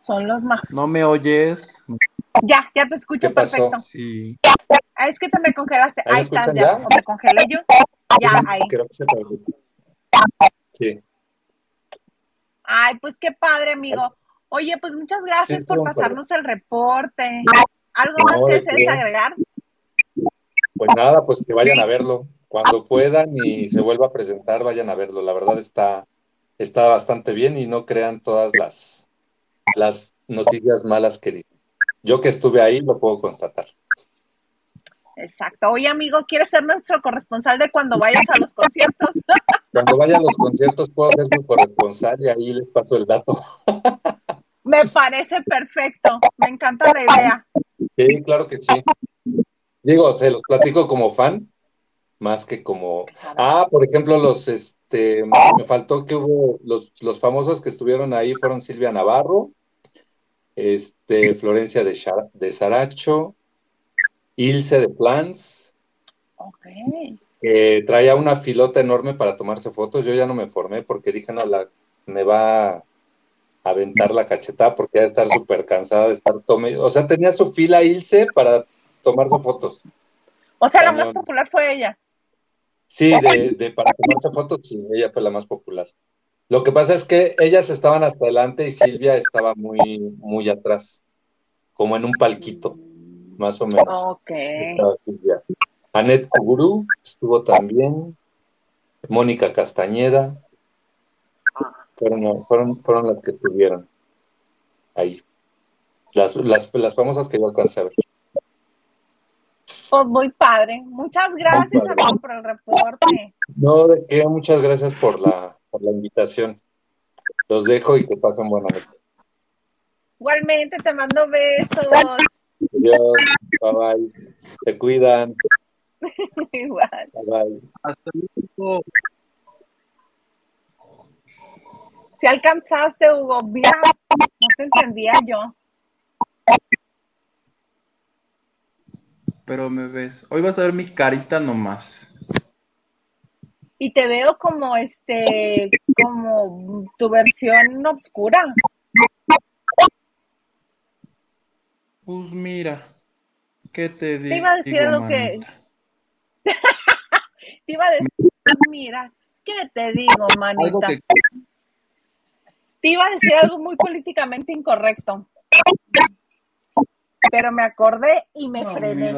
S1: Son los más.
S2: ¿No me oyes?
S1: Ya, ya te escucho
S7: ¿Qué pasó?
S1: perfecto.
S2: Sí.
S1: Ah, es que te me congelaste.
S7: ¿Ahí
S1: estás ya.
S7: ya?
S1: ¿O me congelé yo? Ya, ahí.
S7: Creo que se. Sí.
S1: Ay, pues qué padre, amigo. Oye, pues muchas gracias
S7: Sí,
S1: por pasarnos el reporte. ¿Algo
S7: No,
S1: más que
S7: ¿de
S1: desees agregar?
S7: Pues nada, pues que vayan a verlo. Cuando puedan y se vuelva a presentar, vayan a verlo. La verdad está, está bastante bien y no crean todas las, las noticias malas que dicen. Yo que estuve ahí lo puedo constatar.
S1: Exacto. Oye, amigo, ¿quieres ser nuestro corresponsal de cuando vayas a los conciertos?
S7: Cuando vaya a los conciertos puedo ser su corresponsal y ahí les paso el dato.
S1: Me parece perfecto. Me encanta la idea.
S7: Sí, claro que sí. Digo, se los platico como fan, más que como... Ah, por ejemplo, los, este, me faltó que hubo, los, los famosos que estuvieron ahí fueron Silvia Navarro, este, Florencia de, de Saracho, Ilse de Plans,
S1: Ok.
S7: que traía una filota enorme para tomarse fotos. Yo ya no me formé porque dije, no, la, me va a aventar la cachetada porque ya estar súper cansada de estar tome. O sea, tenía su fila Ilse para tomarse fotos.
S1: O sea, la más popular fue ella.
S7: Sí, de, de para tomarse fotos, sí, ella fue la más popular. Lo que pasa es que ellas estaban hasta adelante y Silvia estaba muy, muy atrás, como en un palquito, más o menos.
S1: Ok.
S7: Annette Kuburu estuvo también, Mónica Castañeda, fueron, fueron, fueron las que estuvieron ahí. Las, las, las famosas que yo alcancé a ver.
S1: Pues muy padre. Muchas gracias,
S7: padre.
S1: amigo, por el reporte.
S7: No, de qué, muchas gracias por la, por la invitación. Los dejo y que pasen buena noche.
S1: Igualmente te mando besos.
S7: Adiós, bye bye. Se cuidan,
S1: Igual.
S7: bye bye.
S2: Hasta luego.
S1: Si alcanzaste, Hugo, mira, no te entendía yo.
S2: Pero me ves. Hoy vas a ver mi carita nomás.
S1: Y te veo como este, como tu versión obscura.
S2: Pues mira. ¿Qué te digo?
S1: Te iba a decir algo que-
S2: manita?
S1: Te iba a decir, mira, ¿qué te digo, manita?
S2: que
S1: Te iba a decir algo muy políticamente incorrecto. Pero me acordé y me
S2: No,
S1: frené.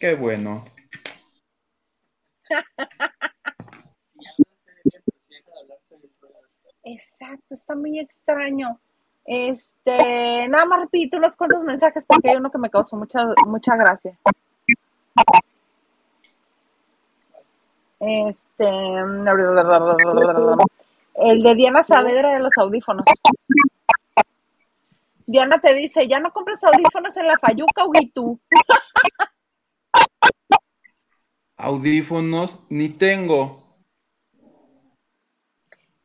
S2: Qué bueno.
S1: Exacto, está muy extraño. Este, nada más repito unos cuantos mensajes porque hay uno que me causó mucha, mucha gracia. Este, el de Diana Saavedra de los audífonos. Diana te dice, ya no compras audífonos en la Fayuca, tú.
S2: Audífonos ni tengo.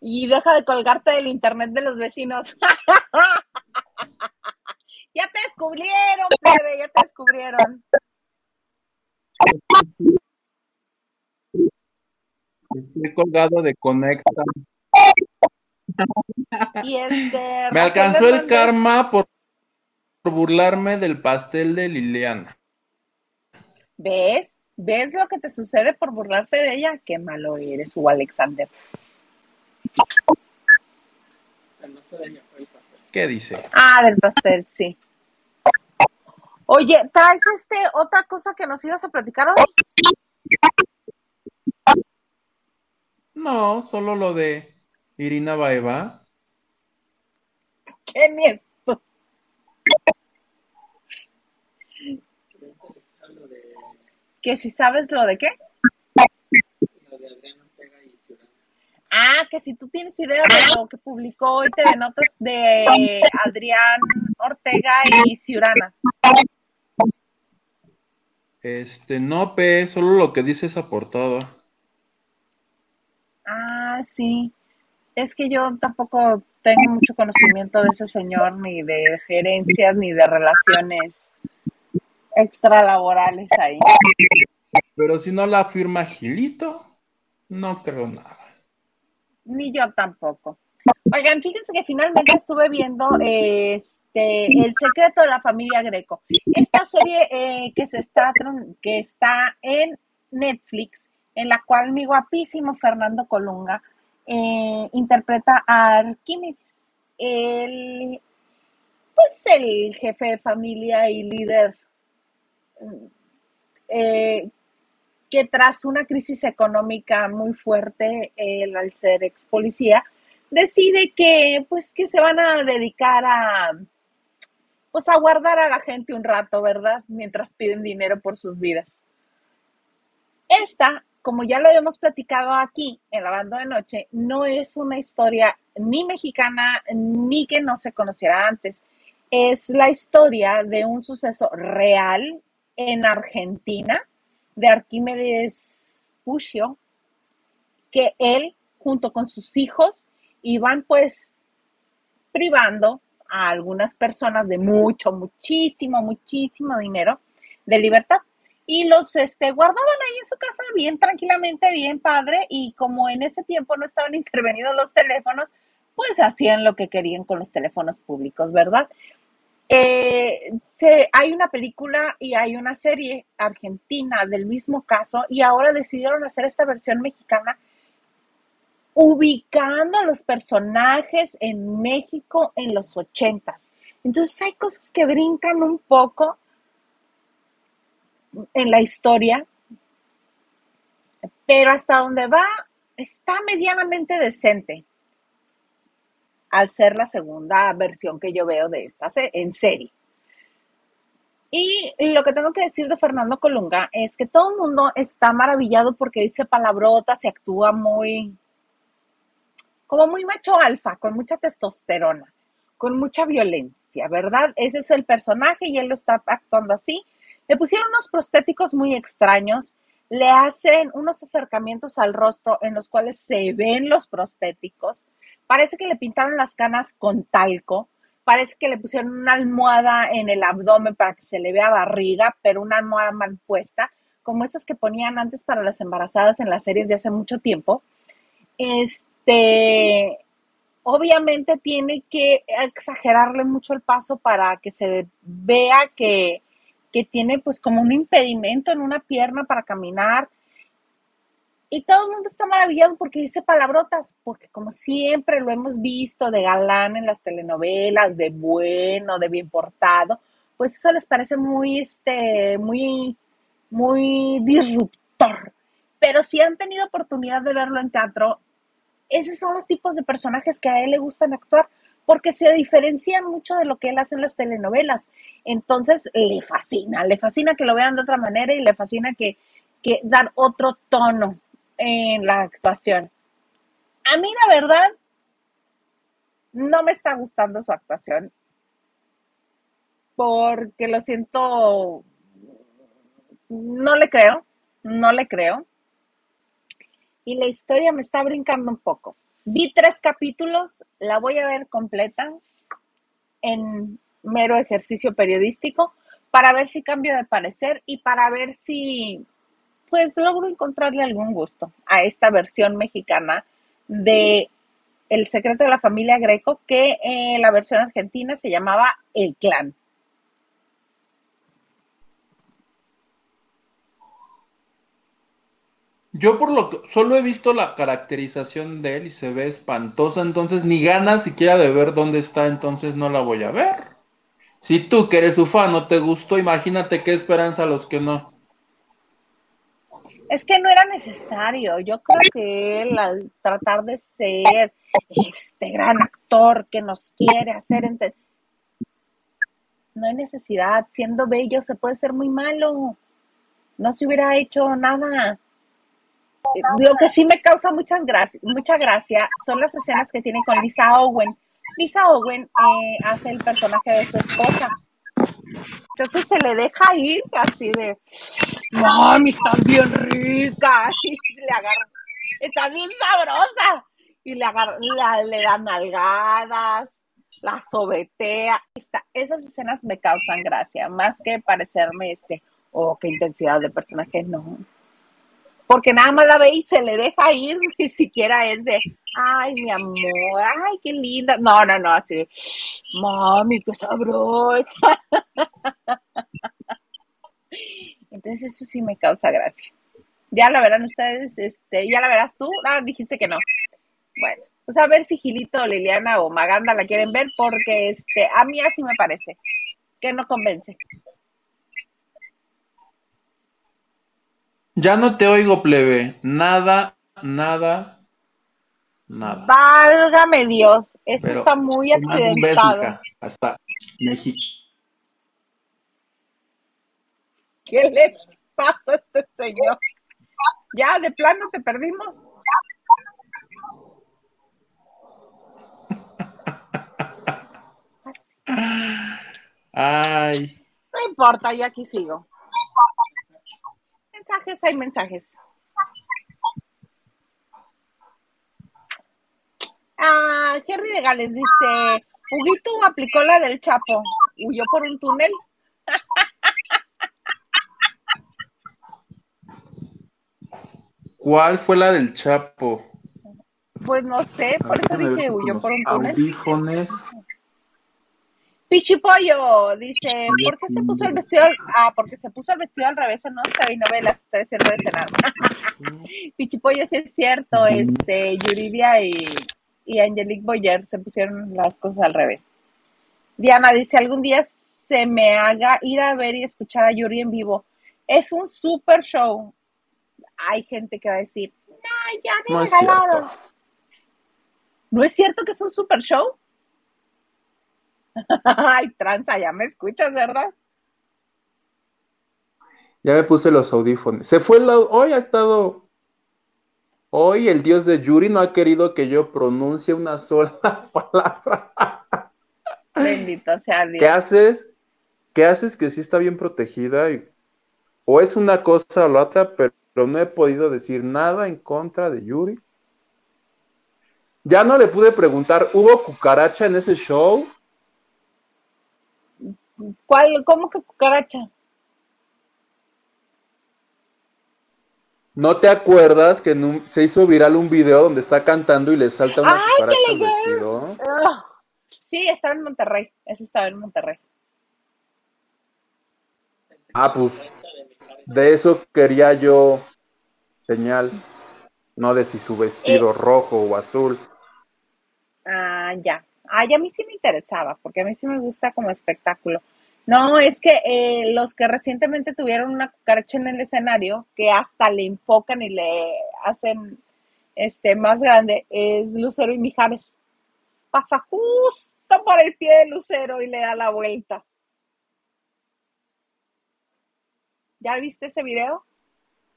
S1: Y deja de colgarte del internet de los vecinos. ya te descubrieron, plebe, ya te descubrieron.
S2: Estoy colgado de Conecta.
S1: Y este,
S2: Me alcanzó el karma por, por burlarme del pastel de Liliana.
S1: ¿Ves? ¿Ves lo que te sucede por burlarte de ella? Qué malo eres, Hugo Alexander.
S2: ¿Qué dice?
S1: Ah, del pastel, sí. Oye, ¿traes este otra cosa que nos ibas a platicar hoy?
S2: No, solo lo de Irina Baeva.
S1: ¿Qué ni esto? Que si sabes lo de qué.
S3: lo de Adrián Ortega y Ciudad.
S1: Ah, que si tú tienes idea de lo que publicó hoy TV Notas de Adrián Ortega y Ciurana.
S2: Este, no, pe, solo lo que dice esa portada.
S1: Ah, sí. Es que yo tampoco tengo mucho conocimiento de ese señor, ni de gerencias, ni de relaciones extralaborales ahí.
S2: Pero si no la firma Gilito, no creo nada.
S1: Ni yo tampoco. Oigan, fíjense que finalmente estuve viendo este El secreto de la familia Greco. Esta serie eh, que se está que está en Netflix, en la cual mi guapísimo Fernando Colunga eh, interpreta a Arquímedes, el pues el jefe de familia y líder eh, que tras una crisis económica muy fuerte, él al ser ex policía, decide que pues que se van a dedicar a pues a guardar a la gente un rato, ¿verdad? Mientras piden dinero por sus vidas. Esta, como ya lo habíamos platicado aquí en la banda de noche, no es una historia ni mexicana ni que no se conociera antes. Es la historia de un suceso real en Argentina de Arquímedes Puccio, que él, junto con sus hijos, iban pues privando a algunas personas de mucho, muchísimo, muchísimo dinero de libertad. Y los este, guardaban ahí en su casa bien tranquilamente, bien padre, y como en ese tiempo no estaban intervenidos los teléfonos, pues hacían lo que querían con los teléfonos públicos, ¿verdad? Eh, hay una película y hay una serie argentina del mismo caso y ahora decidieron hacer esta versión mexicana ubicando a los personajes en México en los ochentas. Entonces hay cosas que brincan un poco en la historia, pero hasta donde va está medianamente decente al ser la segunda versión que yo veo de esta en serie. Y lo que tengo que decir de Fernando Colunga es que todo el mundo está maravillado porque dice palabrotas y actúa muy, como muy macho alfa, con mucha testosterona, con mucha violencia, ¿verdad? Ese es el personaje y él lo está actuando así. Le pusieron unos prostéticos muy extraños, le hacen unos acercamientos al rostro en los cuales se ven los prostéticos. Parece que le pintaron las canas con talco. Parece que le pusieron una almohada en el abdomen para que se le vea barriga, pero una almohada mal puesta, como esas que ponían antes para las embarazadas en las series de hace mucho tiempo. Este, obviamente tiene que exagerarle mucho el paso para que se vea que, que tiene pues como un impedimento en una pierna para caminar. Y todo el mundo está maravillado porque dice palabrotas, porque como siempre lo hemos visto de galán en las telenovelas, de bueno, de bien portado, pues eso les parece muy, este, muy, muy disruptor. Pero si han tenido oportunidad de verlo en teatro, esos son los tipos de personajes que a él le gustan actuar porque se diferencian mucho de lo que él hace en las telenovelas. Entonces le fascina, le fascina que lo vean de otra manera y le fascina que, que dar otro tono en la actuación. A mí la verdad no me está gustando su actuación porque lo siento, no le creo, no le creo. Y la historia me está brincando un poco. Vi tres capítulos, la voy a ver completa en mero ejercicio periodístico para ver si cambio de parecer y para ver si pues logro encontrarle algún gusto a esta versión mexicana de El secreto de la familia Greco, que en la versión argentina se llamaba El Clan.
S2: Yo por lo que solo he visto la caracterización de él y se ve espantosa, entonces ni ganas siquiera de ver dónde está, entonces no la voy a ver. Si tú que eres su fan te gustó, imagínate qué esperanza a los que no.
S1: Es que no era necesario. Yo creo que él, al tratar de ser este gran actor que nos quiere hacer entender, no hay necesidad. Siendo bello se puede ser muy malo. No se hubiera hecho nada. Lo que sí me causa muchas gracias, mucha gracia son las escenas que tiene con Lisa Owen. Lisa Owen eh, hace el personaje de su esposa. Entonces se le deja ir así de, mami, estás bien rica. Y le estás bien sabrosa. Y le, agarra, la- le dan nalgadas, la sobetea. Está- esas escenas me causan gracia, más que parecerme este, oh, qué intensidad de personaje, no. Porque nada más la ve y se le deja ir, ni siquiera es de, ay, mi amor, ay, qué linda. No, no, no, así mami, qué sabrosa. Entonces eso sí me causa gracia. Ya la verán ustedes, este, ya la verás tú. Ah, dijiste que no. Bueno, pues a ver si Gilito, Liliana o Maganda la quieren ver, porque este, a mí así me parece, que no convence.
S2: Ya no te oigo, plebe. Nada, nada, nada.
S1: Válgame Dios, esto
S2: Pero
S1: está muy accidentado.
S2: Hasta México.
S1: ¿Qué le pasa a este señor? Ya, de plano te perdimos.
S2: Ay,
S1: No importa, yo aquí sigo. Mensajes, hay mensajes. Ah, Henry de Gales dice, Huguito aplicó la del Chapo, huyó por un túnel.
S2: ¿Cuál fue la del Chapo?
S1: Pues no sé, por eso dije huyó por un túnel.
S2: Audífones.
S1: Pichipollo dice, ¿por qué se puso el vestido? al- Ah, porque se puso el vestido al revés en unas novelas, estoy haciendo de cenar. Pichipollo, sí es cierto, este, Yuridia y, y Angelique Boyer se pusieron las cosas al revés. Diana dice, algún día se me haga ir a ver y escuchar a Yuri en vivo. Es un super show. Hay gente que va a decir, no, ya
S2: No
S1: regalado.
S2: cierto.
S1: ¿No es cierto que es un super show? Ay, tranza, ya me escuchas, ¿verdad?
S2: Ya me puse los audífonos. Se fue el Hoy ha estado. Hoy el dios de Yuri no ha querido que yo pronuncie una sola palabra.
S1: Bendito sea Dios.
S2: ¿Qué haces? ¿Qué haces que sí está bien protegida? y- O es una cosa o la otra, pero no he podido decir nada en contra de Yuri. Ya no le pude preguntar, ¿hubo cucaracha en ese show?
S1: ¿Cuál, ¿Cómo que cucaracha?
S2: ¿No te acuerdas que en un- se hizo viral un video donde está cantando y le salta una
S1: ¡Ay,
S2: cucaracha
S1: qué
S2: al
S1: legal!
S2: vestido?
S1: Sí, estaba en Monterrey. Ese estaba en Monterrey.
S2: Ah, pues de eso quería yo señal, no de si su vestido rojo o azul.
S1: Ah, ya. Ay, a mí sí me interesaba, porque a mí sí me gusta como espectáculo. No, es que eh, los que recientemente tuvieron una cucaracha en el escenario, que hasta le enfocan y le hacen este más grande, es Lucero y Mijares. Pasa justo por el pie de Lucero y le da la vuelta. ¿Ya viste ese video?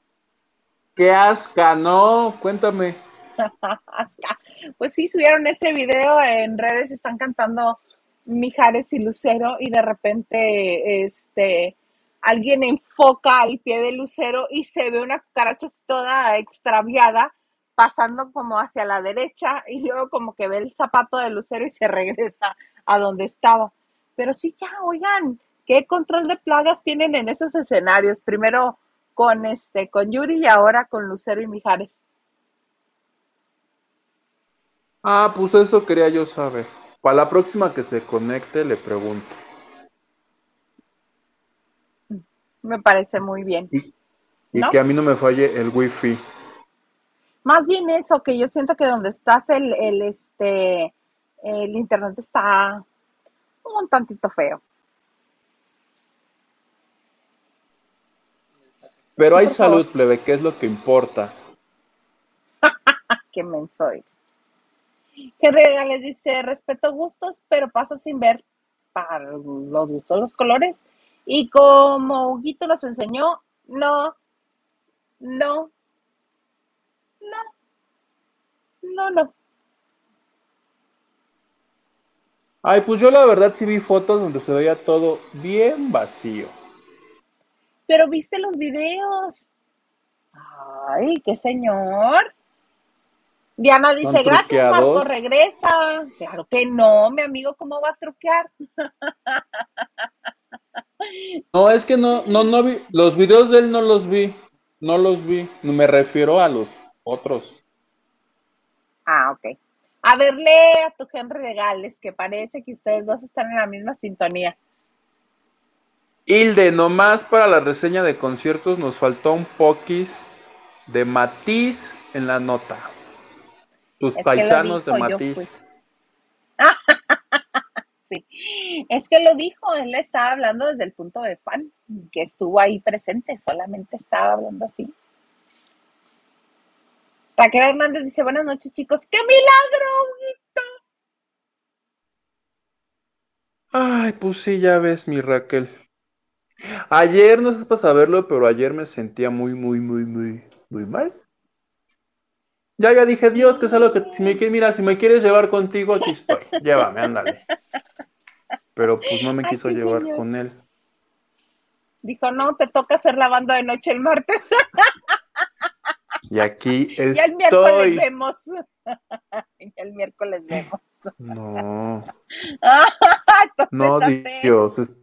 S2: ¡Qué asca! No, cuéntame.
S1: Pues sí, subieron ese video en redes, están cantando Mijares y Lucero y de repente este alguien enfoca al pie de Lucero y se ve una cucaracha toda extraviada pasando como hacia la derecha y luego como que ve el zapato de Lucero y se regresa a donde estaba. Pero sí, ya, oigan, ¿qué control de plagas tienen en esos escenarios? Primero con este, con Yuri y ahora con Lucero y Mijares.
S2: Ah, pues eso quería yo saber. Para la próxima que se conecte le pregunto.
S1: Me parece muy bien.
S2: Y
S1: ¿No?
S2: que a mí no me falle el wifi.
S1: Más bien eso, que yo siento que donde estás el, el este el internet está un tantito feo.
S2: Pero hay salud, plebe, que es lo que importa.
S1: Qué menso eres. Henry dice, respeto gustos, pero paso sin ver para los gustos los colores. Y como Huguito nos enseñó, no, no, no, no, no.
S2: Ay, pues yo la verdad sí vi fotos donde se veía todo bien vacío.
S1: Pero viste los videos. Ay, qué señor. Diana dice,
S2: ¿Son
S1: gracias Marco, regresa. Claro que no, mi amigo, ¿cómo va a truquear?
S2: No, es que no, no, no vi. Los videos de él no los vi. No los vi. Me refiero a los otros.
S1: Ah, ok. A ver, lee a tu Henry de Gales, que parece que ustedes dos están en la misma sintonía.
S2: Hilde, nomás para la reseña de conciertos nos faltó un poquis de matiz en la nota. Tus
S1: Es
S2: paisanos de
S1: dijo,
S2: matiz.
S1: Sí, es que lo dijo, él estaba hablando desde el punto de fan, que estuvo ahí presente, solamente estaba hablando así. Raquel Hernández dice, buenas noches chicos, ¡qué milagro!
S2: Ay, pues sí, ya ves, mi Raquel. Ayer, no sé para saberlo, pero ayer me sentía muy, muy, muy, muy, muy mal. Ya, ya dije, Dios, que es algo que, si me, quieres- mira, si me quieres llevar contigo, aquí estoy. Llévame, ándale. Pero pues no me quiso llevar
S1: señor.
S2: con él.
S1: Dijo, no, te toca hacer la banda de noche el martes.
S2: Y aquí
S1: ya el miércoles
S2: estoy.
S1: vemos. ya el miércoles vemos.
S2: No, no. Dios,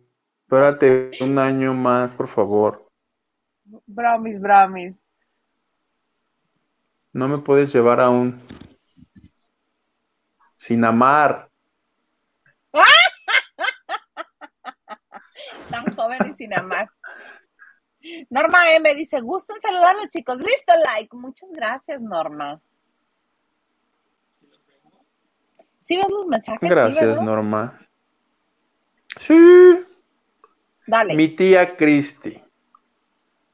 S2: espérate un año más, por favor.
S1: Bromis, bromis.
S2: No me puedes llevar aún. Sin amar.
S1: Tan joven y sin amar. Norma M dice, gusto en saludarlos, chicos. Listo, like. Muchas gracias, Norma. ¿Sí ves los mensajes? ¿Sí,
S2: Gracias? Norma. Sí.
S1: Dale.
S2: Mi tía Cristi.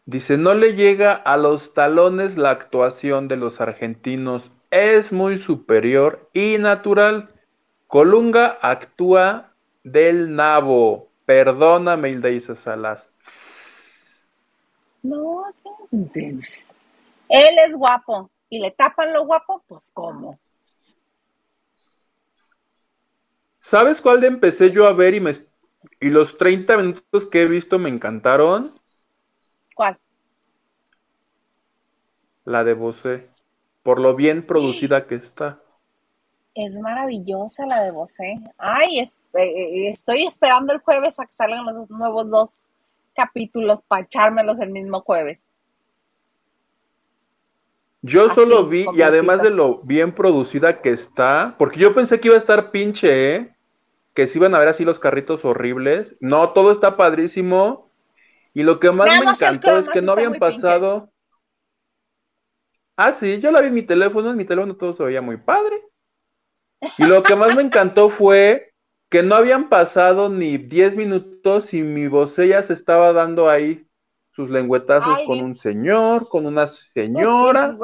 S2: Dice, no le llega a los talones la actuación de los argentinos. Es muy superior y natural. Colunga actúa del nabo. Perdóname, Hilda Isa Salas.
S1: No, él es guapo y le tapan lo guapo, pues ¿cómo?
S2: ¿Sabes cuál de empecé yo a ver y, me, y los 30 minutos que he visto me encantaron?
S1: ¿Cuál?
S2: La de Bosé, por lo bien producida que está.
S1: Es maravillosa la de Bosé. Ay, es- eh, estoy esperando el jueves a que salgan los nuevos dos capítulos para echármelos el mismo jueves.
S2: Yo
S1: Así,
S2: solo vi, y además de lo bien producida que está, porque yo pensé que iba a estar pinche, ¿eh? Que se iban a ver así los carritos horribles. No, todo está padrísimo. Y lo que más
S1: Nada
S2: me
S1: más
S2: encantó es que no habían
S1: pinche.
S2: pasado. Ah, sí, yo la vi en mi teléfono, en mi teléfono todo se veía muy padre. Y lo que más me encantó fue que no habían pasado ni 10 minutos y mi vocella se estaba dando ahí sus lengüetazos
S1: Ay,
S2: con un señor, con una señora.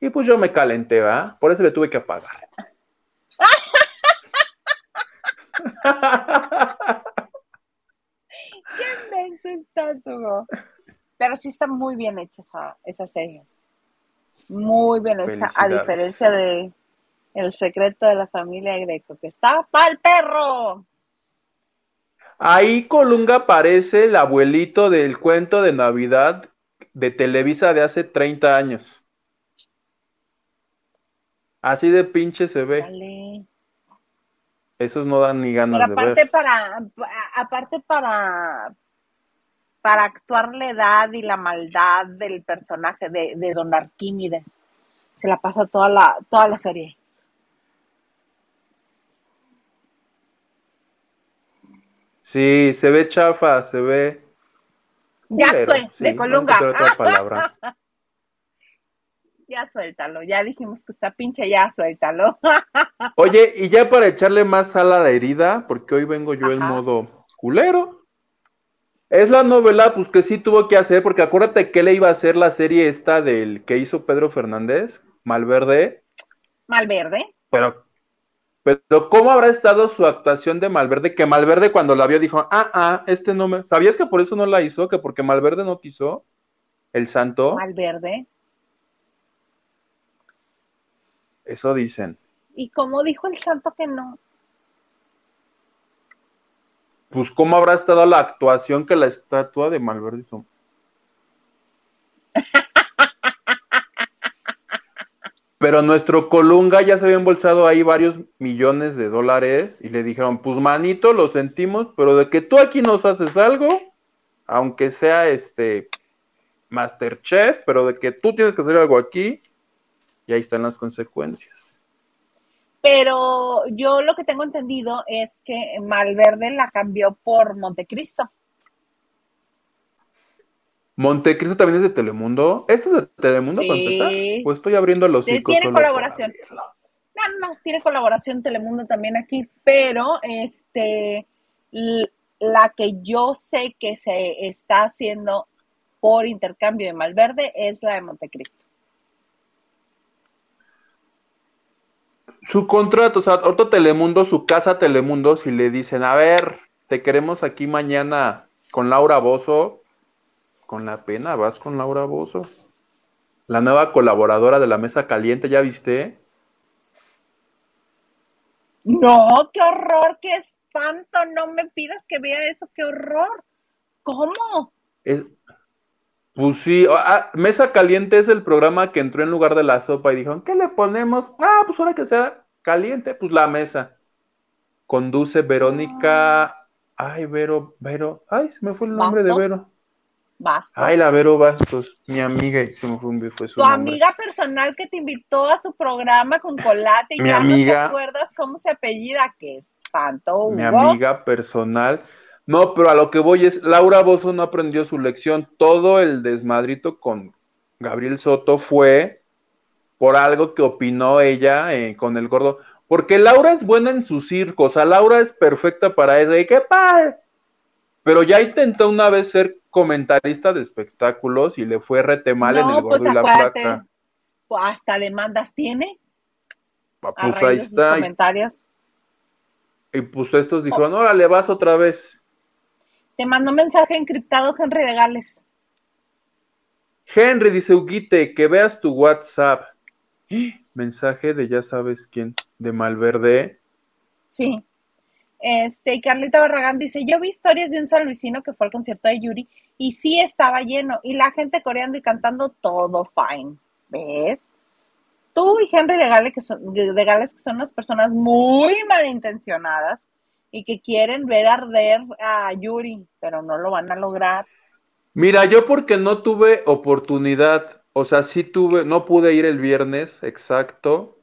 S2: Y pues yo me calenté, ¿va? Por eso le tuve que apagar.
S1: Qué menso estás, Hugo. Pero sí está muy bien hecha esa, esa serie. Muy bien hecha, a diferencia de El secreto de la familia Greco, que está pa'l perro.
S2: Ahí Colunga parece el abuelito del cuento de Navidad de Televisa de hace 30 años. Así de pinche se ve.
S1: Dale.
S2: Esos no dan ni ganas
S1: Pero
S2: de
S1: aparte
S2: ver.
S1: para, aparte para, para actuar la edad y la maldad del personaje de, de Don Arquímedes, se la pasa toda la, toda la serie.
S2: Sí, se ve chafa, se ve.
S1: Ya
S2: culero,
S1: fue,
S2: sí,
S1: de
S2: no
S1: Colunga.
S2: encontré otra palabra.
S1: Ya suéltalo, ya dijimos que está pinche, ya suéltalo.
S2: Oye, y ya para echarle más sal a la herida, porque hoy vengo yo en modo culero. Es la novela, pues que sí tuvo que hacer, porque acuérdate que le iba a hacer la serie esta del que hizo Pedro Fernández, Malverde,
S1: Malverde.
S2: pero, pero ¿cómo habrá estado su actuación de Malverde? Que Malverde cuando la vio dijo, ah, ah, este no me... ¿Sabías que por eso no la hizo? Que porque Malverde no quiso el santo.
S1: Malverde.
S2: Eso dicen.
S1: Y como dijo el santo que no.
S2: Pues cómo habrá estado la actuación que la estatua de Malverde hizo. Pero nuestro Colunga ya se había embolsado ahí varios millones de dólares y le dijeron, pues manito, lo sentimos, pero de que tú aquí nos haces algo, aunque sea este Masterchef, pero de que tú tienes que hacer algo aquí, y ahí están las consecuencias.
S1: Pero yo lo que tengo entendido es que Malverde la cambió por Montecristo.
S2: Montecristo también es de Telemundo. ¿Este es de Telemundo para
S1: Sí.
S2: empezar? Pues estoy abriendo los hocico
S1: tiene
S2: para
S1: colaboración. No, no, tiene colaboración Telemundo también aquí, pero este la que yo sé que se está haciendo por intercambio de Malverde es la de Montecristo.
S2: Su contrato, o sea, ahorita Telemundo, su casa Telemundo, si le dicen, a ver, te queremos aquí mañana con Laura Bozo, con la pena vas con Laura Bozo. La nueva colaboradora de la Mesa Caliente, ¿ya viste?
S1: No, qué horror, qué espanto, no me pidas que vea eso, qué horror. ¿Cómo?
S2: Es- pues sí, ah, Mesa Caliente es el programa que entró en lugar de la sopa y dijeron, ¿qué le ponemos? Ah, pues ahora que sea caliente, pues la mesa. Conduce Verónica, ay, Vero, Vero, ay, se me fue el nombre de. Vero.
S1: Bastos.
S2: Ay, la Vero Bastos, mi amiga, y se me fue, un- fue su
S1: tu
S2: nombre.
S1: amiga personal que te invitó a su programa con colate y
S2: Mi
S1: ya no te
S2: amiga.
S1: acuerdas cómo se apellida, qué espanto,
S2: Mi
S1: Hugo.
S2: amiga personal. No, pero a lo que voy es, Laura Bozo no aprendió su lección. Todo el desmadrito con Gabriel Soto fue por algo que opinó ella eh, con el gordo. Porque Laura es buena en su circo, o sea, Laura es perfecta para eso. Y qué padre. Pero ya intentó una vez ser comentarista de espectáculos y le fue rete mal en el gordo
S1: pues
S2: y la flaca.
S1: pues, hasta demandas tiene
S2: Ah,
S1: a
S2: Pues
S1: raíz
S2: ahí
S1: de
S2: está. Y,
S1: comentarios.
S2: y pues estos dijeron, órale, vas otra vez.
S1: Te mandó mensaje encriptado Henry de Gales.
S2: Henry dice Uguite, que veas tu WhatsApp. Mensaje de ya sabes quién, de Malverde.
S1: Sí. Este, y Carlita Barragán dice, yo vi historias de un San Luisino que fue al concierto de Yuri y sí estaba lleno y la gente coreando y cantando todo fine. ¿Ves? Tú y Henry de Gales, que son, de Gales, que son unas personas muy malintencionadas y que quieren ver arder a Yuri, pero no lo van a lograr.
S2: Mira, yo porque no tuve oportunidad, o sea, sí tuve, no pude ir el viernes, exacto,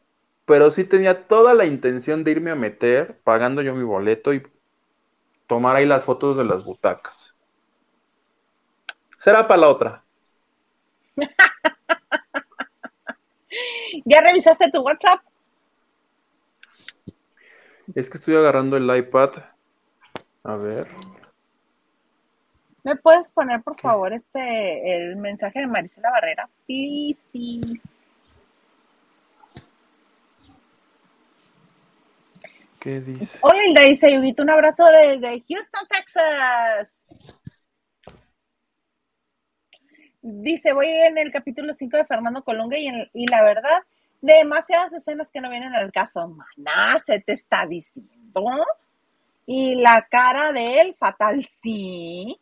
S2: pero sí tenía toda la intención de irme a meter, pagando yo mi boleto y tomar ahí las fotos de las butacas. Será para la otra.
S1: ¿Ya revisaste tu WhatsApp?
S2: Es que estoy agarrando el iPad. A ver.
S1: ¿Me puedes poner, por favor, este el mensaje de Marisela Barrera? Sí, sí.
S2: ¿Qué dice?
S1: Hola, Hilda, dice Yuguito, un abrazo desde Houston, Texas. Dice, voy en el capítulo 5 de Fernando Colunga y, en- y la verdad, demasiadas escenas que no vienen al caso. Maná, se te está diciendo. Y la cara de él, fatal, sí.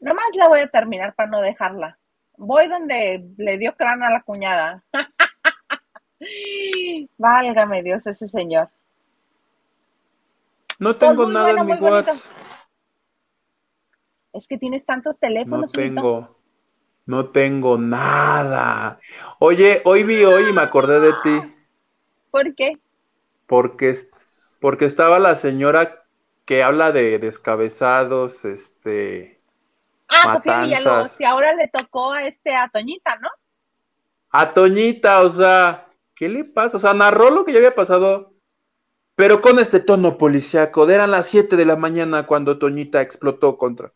S1: Nomás la voy a terminar para no dejarla. Voy donde le dio cráneo a la cuñada. Válgame Dios, ese señor.
S2: No tengo
S1: muy
S2: nada
S1: bueno,
S2: en mi. WhatsApp.
S1: Es que tienes tantos
S2: No
S1: teléfonos. Huguito.
S2: tengo. No tengo nada. Oye, hoy vi hoy y me acordé de ti.
S1: ¿Por qué?
S2: Porque, porque estaba la señora que habla de descabezados, este,
S1: Ah, Sofía. Villalobos. Y ahora le tocó a este a Toñita, ¿no?
S2: a Toñita, o sea, ¿qué le pasa? O sea, narró lo que ya había pasado, pero con este tono policíaco. Eran las 7 de la mañana cuando Toñita explotó contra.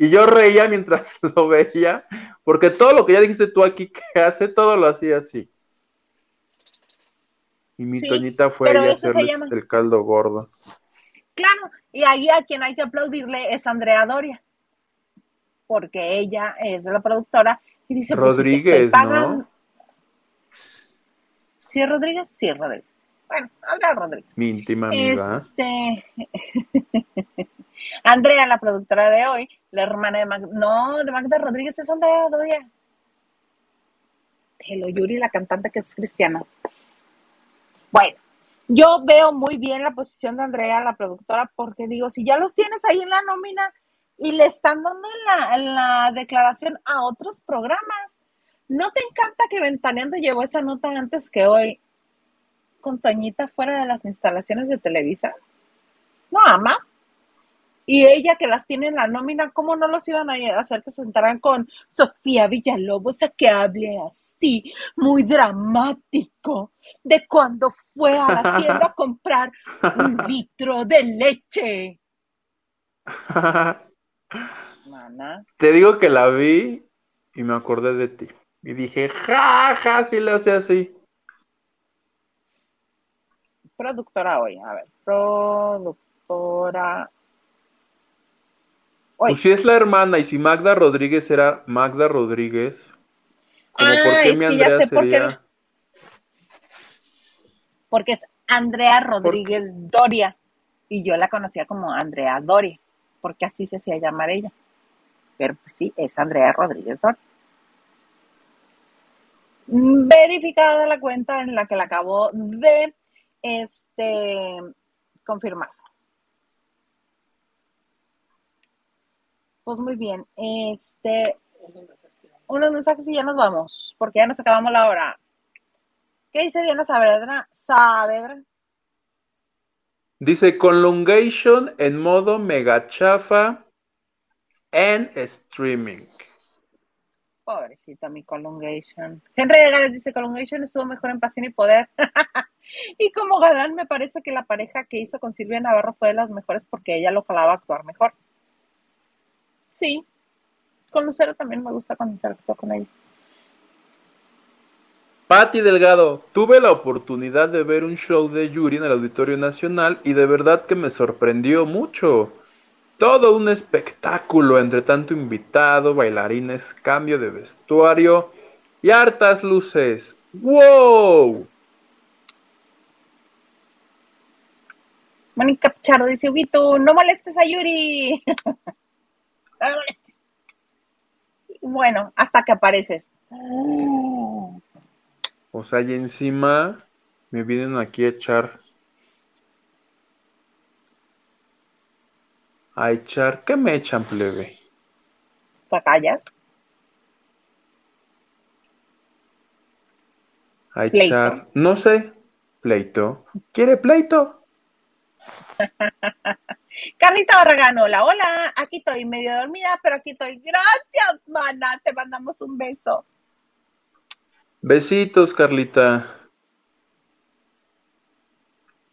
S2: Y yo reía mientras lo veía, porque todo lo que ya dijiste tú aquí que hace, todo lo hacía así. Y mi
S1: Sí,
S2: Toñita fue ahí a
S1: llama-
S2: el caldo gordo.
S1: Claro, y ahí a quien hay que aplaudirle es Andrea Doria, porque ella es la productora y dice, pues, si
S2: Rodríguez, ¿no?
S1: ¿Sí es Rodríguez? Sí es Rodríguez. Bueno, Andrea Rodríguez.
S2: Mi íntima amiga.
S1: Este, Andrea, la productora de hoy, la hermana de Magda, no, de Magda Rodríguez es Andrea Doria. Hello Yuri, la cantante que es cristiana. Bueno, yo veo muy bien la posición de Andrea, la productora, porque digo, si ya los tienes ahí en la nómina y le están dando la declaración a otros programas, ¿no te encanta que Ventaneando llevó esa nota antes que hoy con Toñita fuera de las instalaciones de Televisa? No, más. Y ella que las tiene en la nómina, ¿cómo no los iban a hacer que se sentaran con Sofía Villalobos a que hable así, muy dramático, de cuando fue a la tienda a comprar un litro de leche? Mana,
S2: Te digo que la vi y me acordé de ti. Y dije, ja, ja, si le hace así.
S1: productora hoy, a ver, productora.
S2: Pues si es la hermana y si Magda Rodríguez era Magda Rodríguez, como
S1: Ah,
S2: por qué mi
S1: ya
S2: Andrea
S1: por qué porque es Andrea Rodríguez Doria y yo la conocía como Andrea Doria, porque así se hacía llamar ella. Pero pues sí, es Andrea Rodríguez Doria. Verificada la cuenta en la que la acabo de este confirmar. Pues muy bien, este unos mensajes y ya nos vamos, porque ya nos acabamos la hora. ¿Qué dice Diana Saavedra? Saavedra.
S2: Dice Conlongation en modo mega chafa en streaming.
S1: Pobrecita mi Colungation. Henry de Gales dice Colungation estuvo mejor en Pasión y Poder. y como galán me parece que la pareja que hizo con Silvia Navarro fue de las mejores porque ella lo jalaba a actuar mejor. Sí. Con Lucero también me gusta cuando interactúa con ella.
S2: Patti Delgado, tuve la oportunidad de ver un show de Yuri en el Auditorio Nacional y de verdad que me sorprendió mucho. Todo un espectáculo entre tanto invitado, bailarines, cambio de vestuario y hartas luces. ¡Wow!
S1: Mónica Pichardo dice, Huguito, no molestes a Yuri. no lo molestes. Bueno, hasta que apareces.
S2: O sea, y encima me vienen aquí a echar. A echar. ¿Qué me echan, plebe?
S1: ¿Te callas?
S2: A
S1: Pleito.
S2: echar. No sé. Pleito. ¿Quiere pleito?
S1: Carlita Barragán, hola, hola. Aquí estoy medio dormida, pero aquí estoy. Gracias, mana. Te mandamos un beso.
S2: Besitos, Carlita.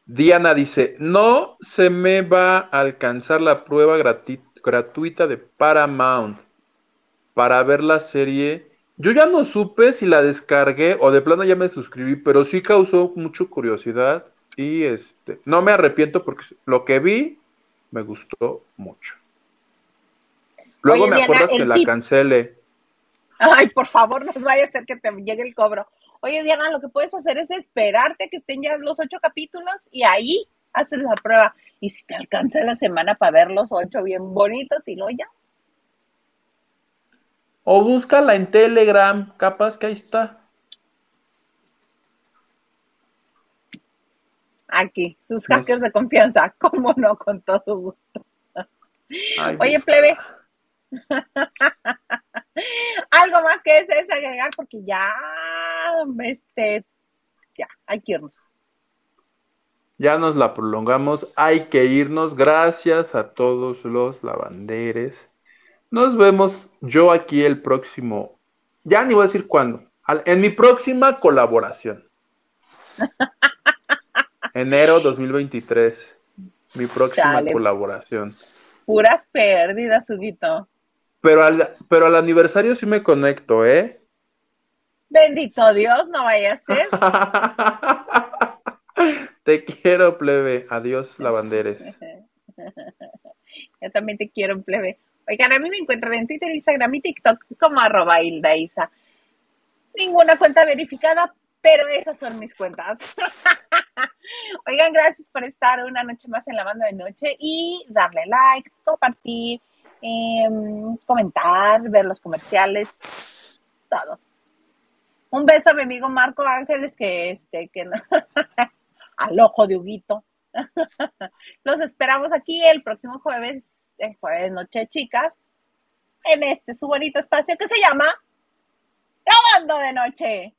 S2: Diana dice, no se me va a alcanzar la prueba gratuita de Paramount para ver la serie. Yo ya no supe si la descargué o de plano ya me suscribí, pero sí causó mucha curiosidad y este, no me arrepiento porque lo que vi me gustó mucho. Luego
S1: Oye,
S2: me
S1: Diana,
S2: acuerdas que la
S1: tip-
S2: cancele.
S1: Ay, por favor, no vaya a ser que te llegue el cobro. Oye, Diana, lo que puedes hacer es esperarte que estén ya los ocho capítulos y ahí haces la prueba. Y si te alcanza la semana para ver los ocho bien bonitos y luego ya.
S2: O búscala en Telegram, capaz que ahí está.
S1: Aquí, sus hackers de confianza. Cómo no, con todo gusto.
S2: Ay,
S1: Oye, plebe. Algo más que desees agregar porque ya, este, ya, hay que irnos.
S2: Ya nos la prolongamos, hay que irnos. Gracias a todos los lavanderes. Nos vemos yo aquí el próximo, ya ni voy a decir cuándo, en mi próxima colaboración. Enero 2023, mi próxima
S1: Chale.
S2: colaboración.
S1: Puras pérdidas, Huguito.
S2: Pero al, pero al aniversario sí me conecto, ¿eh?
S1: Bendito Dios, no vaya a ser.
S2: Te quiero, plebe. Adiós, lavanderes.
S1: Yo también te quiero, plebe. Oigan, a mí me encuentran en Twitter, Instagram y TikTok como arroba Hilda Isa. Ninguna cuenta verificada, pero esas son mis cuentas. Oigan, gracias por estar una noche más en la banda de noche y darle like, compartir, em, comentar, ver los comerciales, todo. Un beso a mi amigo Marco Ángeles, que este, que no- al ojo de Huguito. Los esperamos aquí el próximo jueves, el jueves noche, chicas, en este su bonito espacio que se llama La Banda de Noche.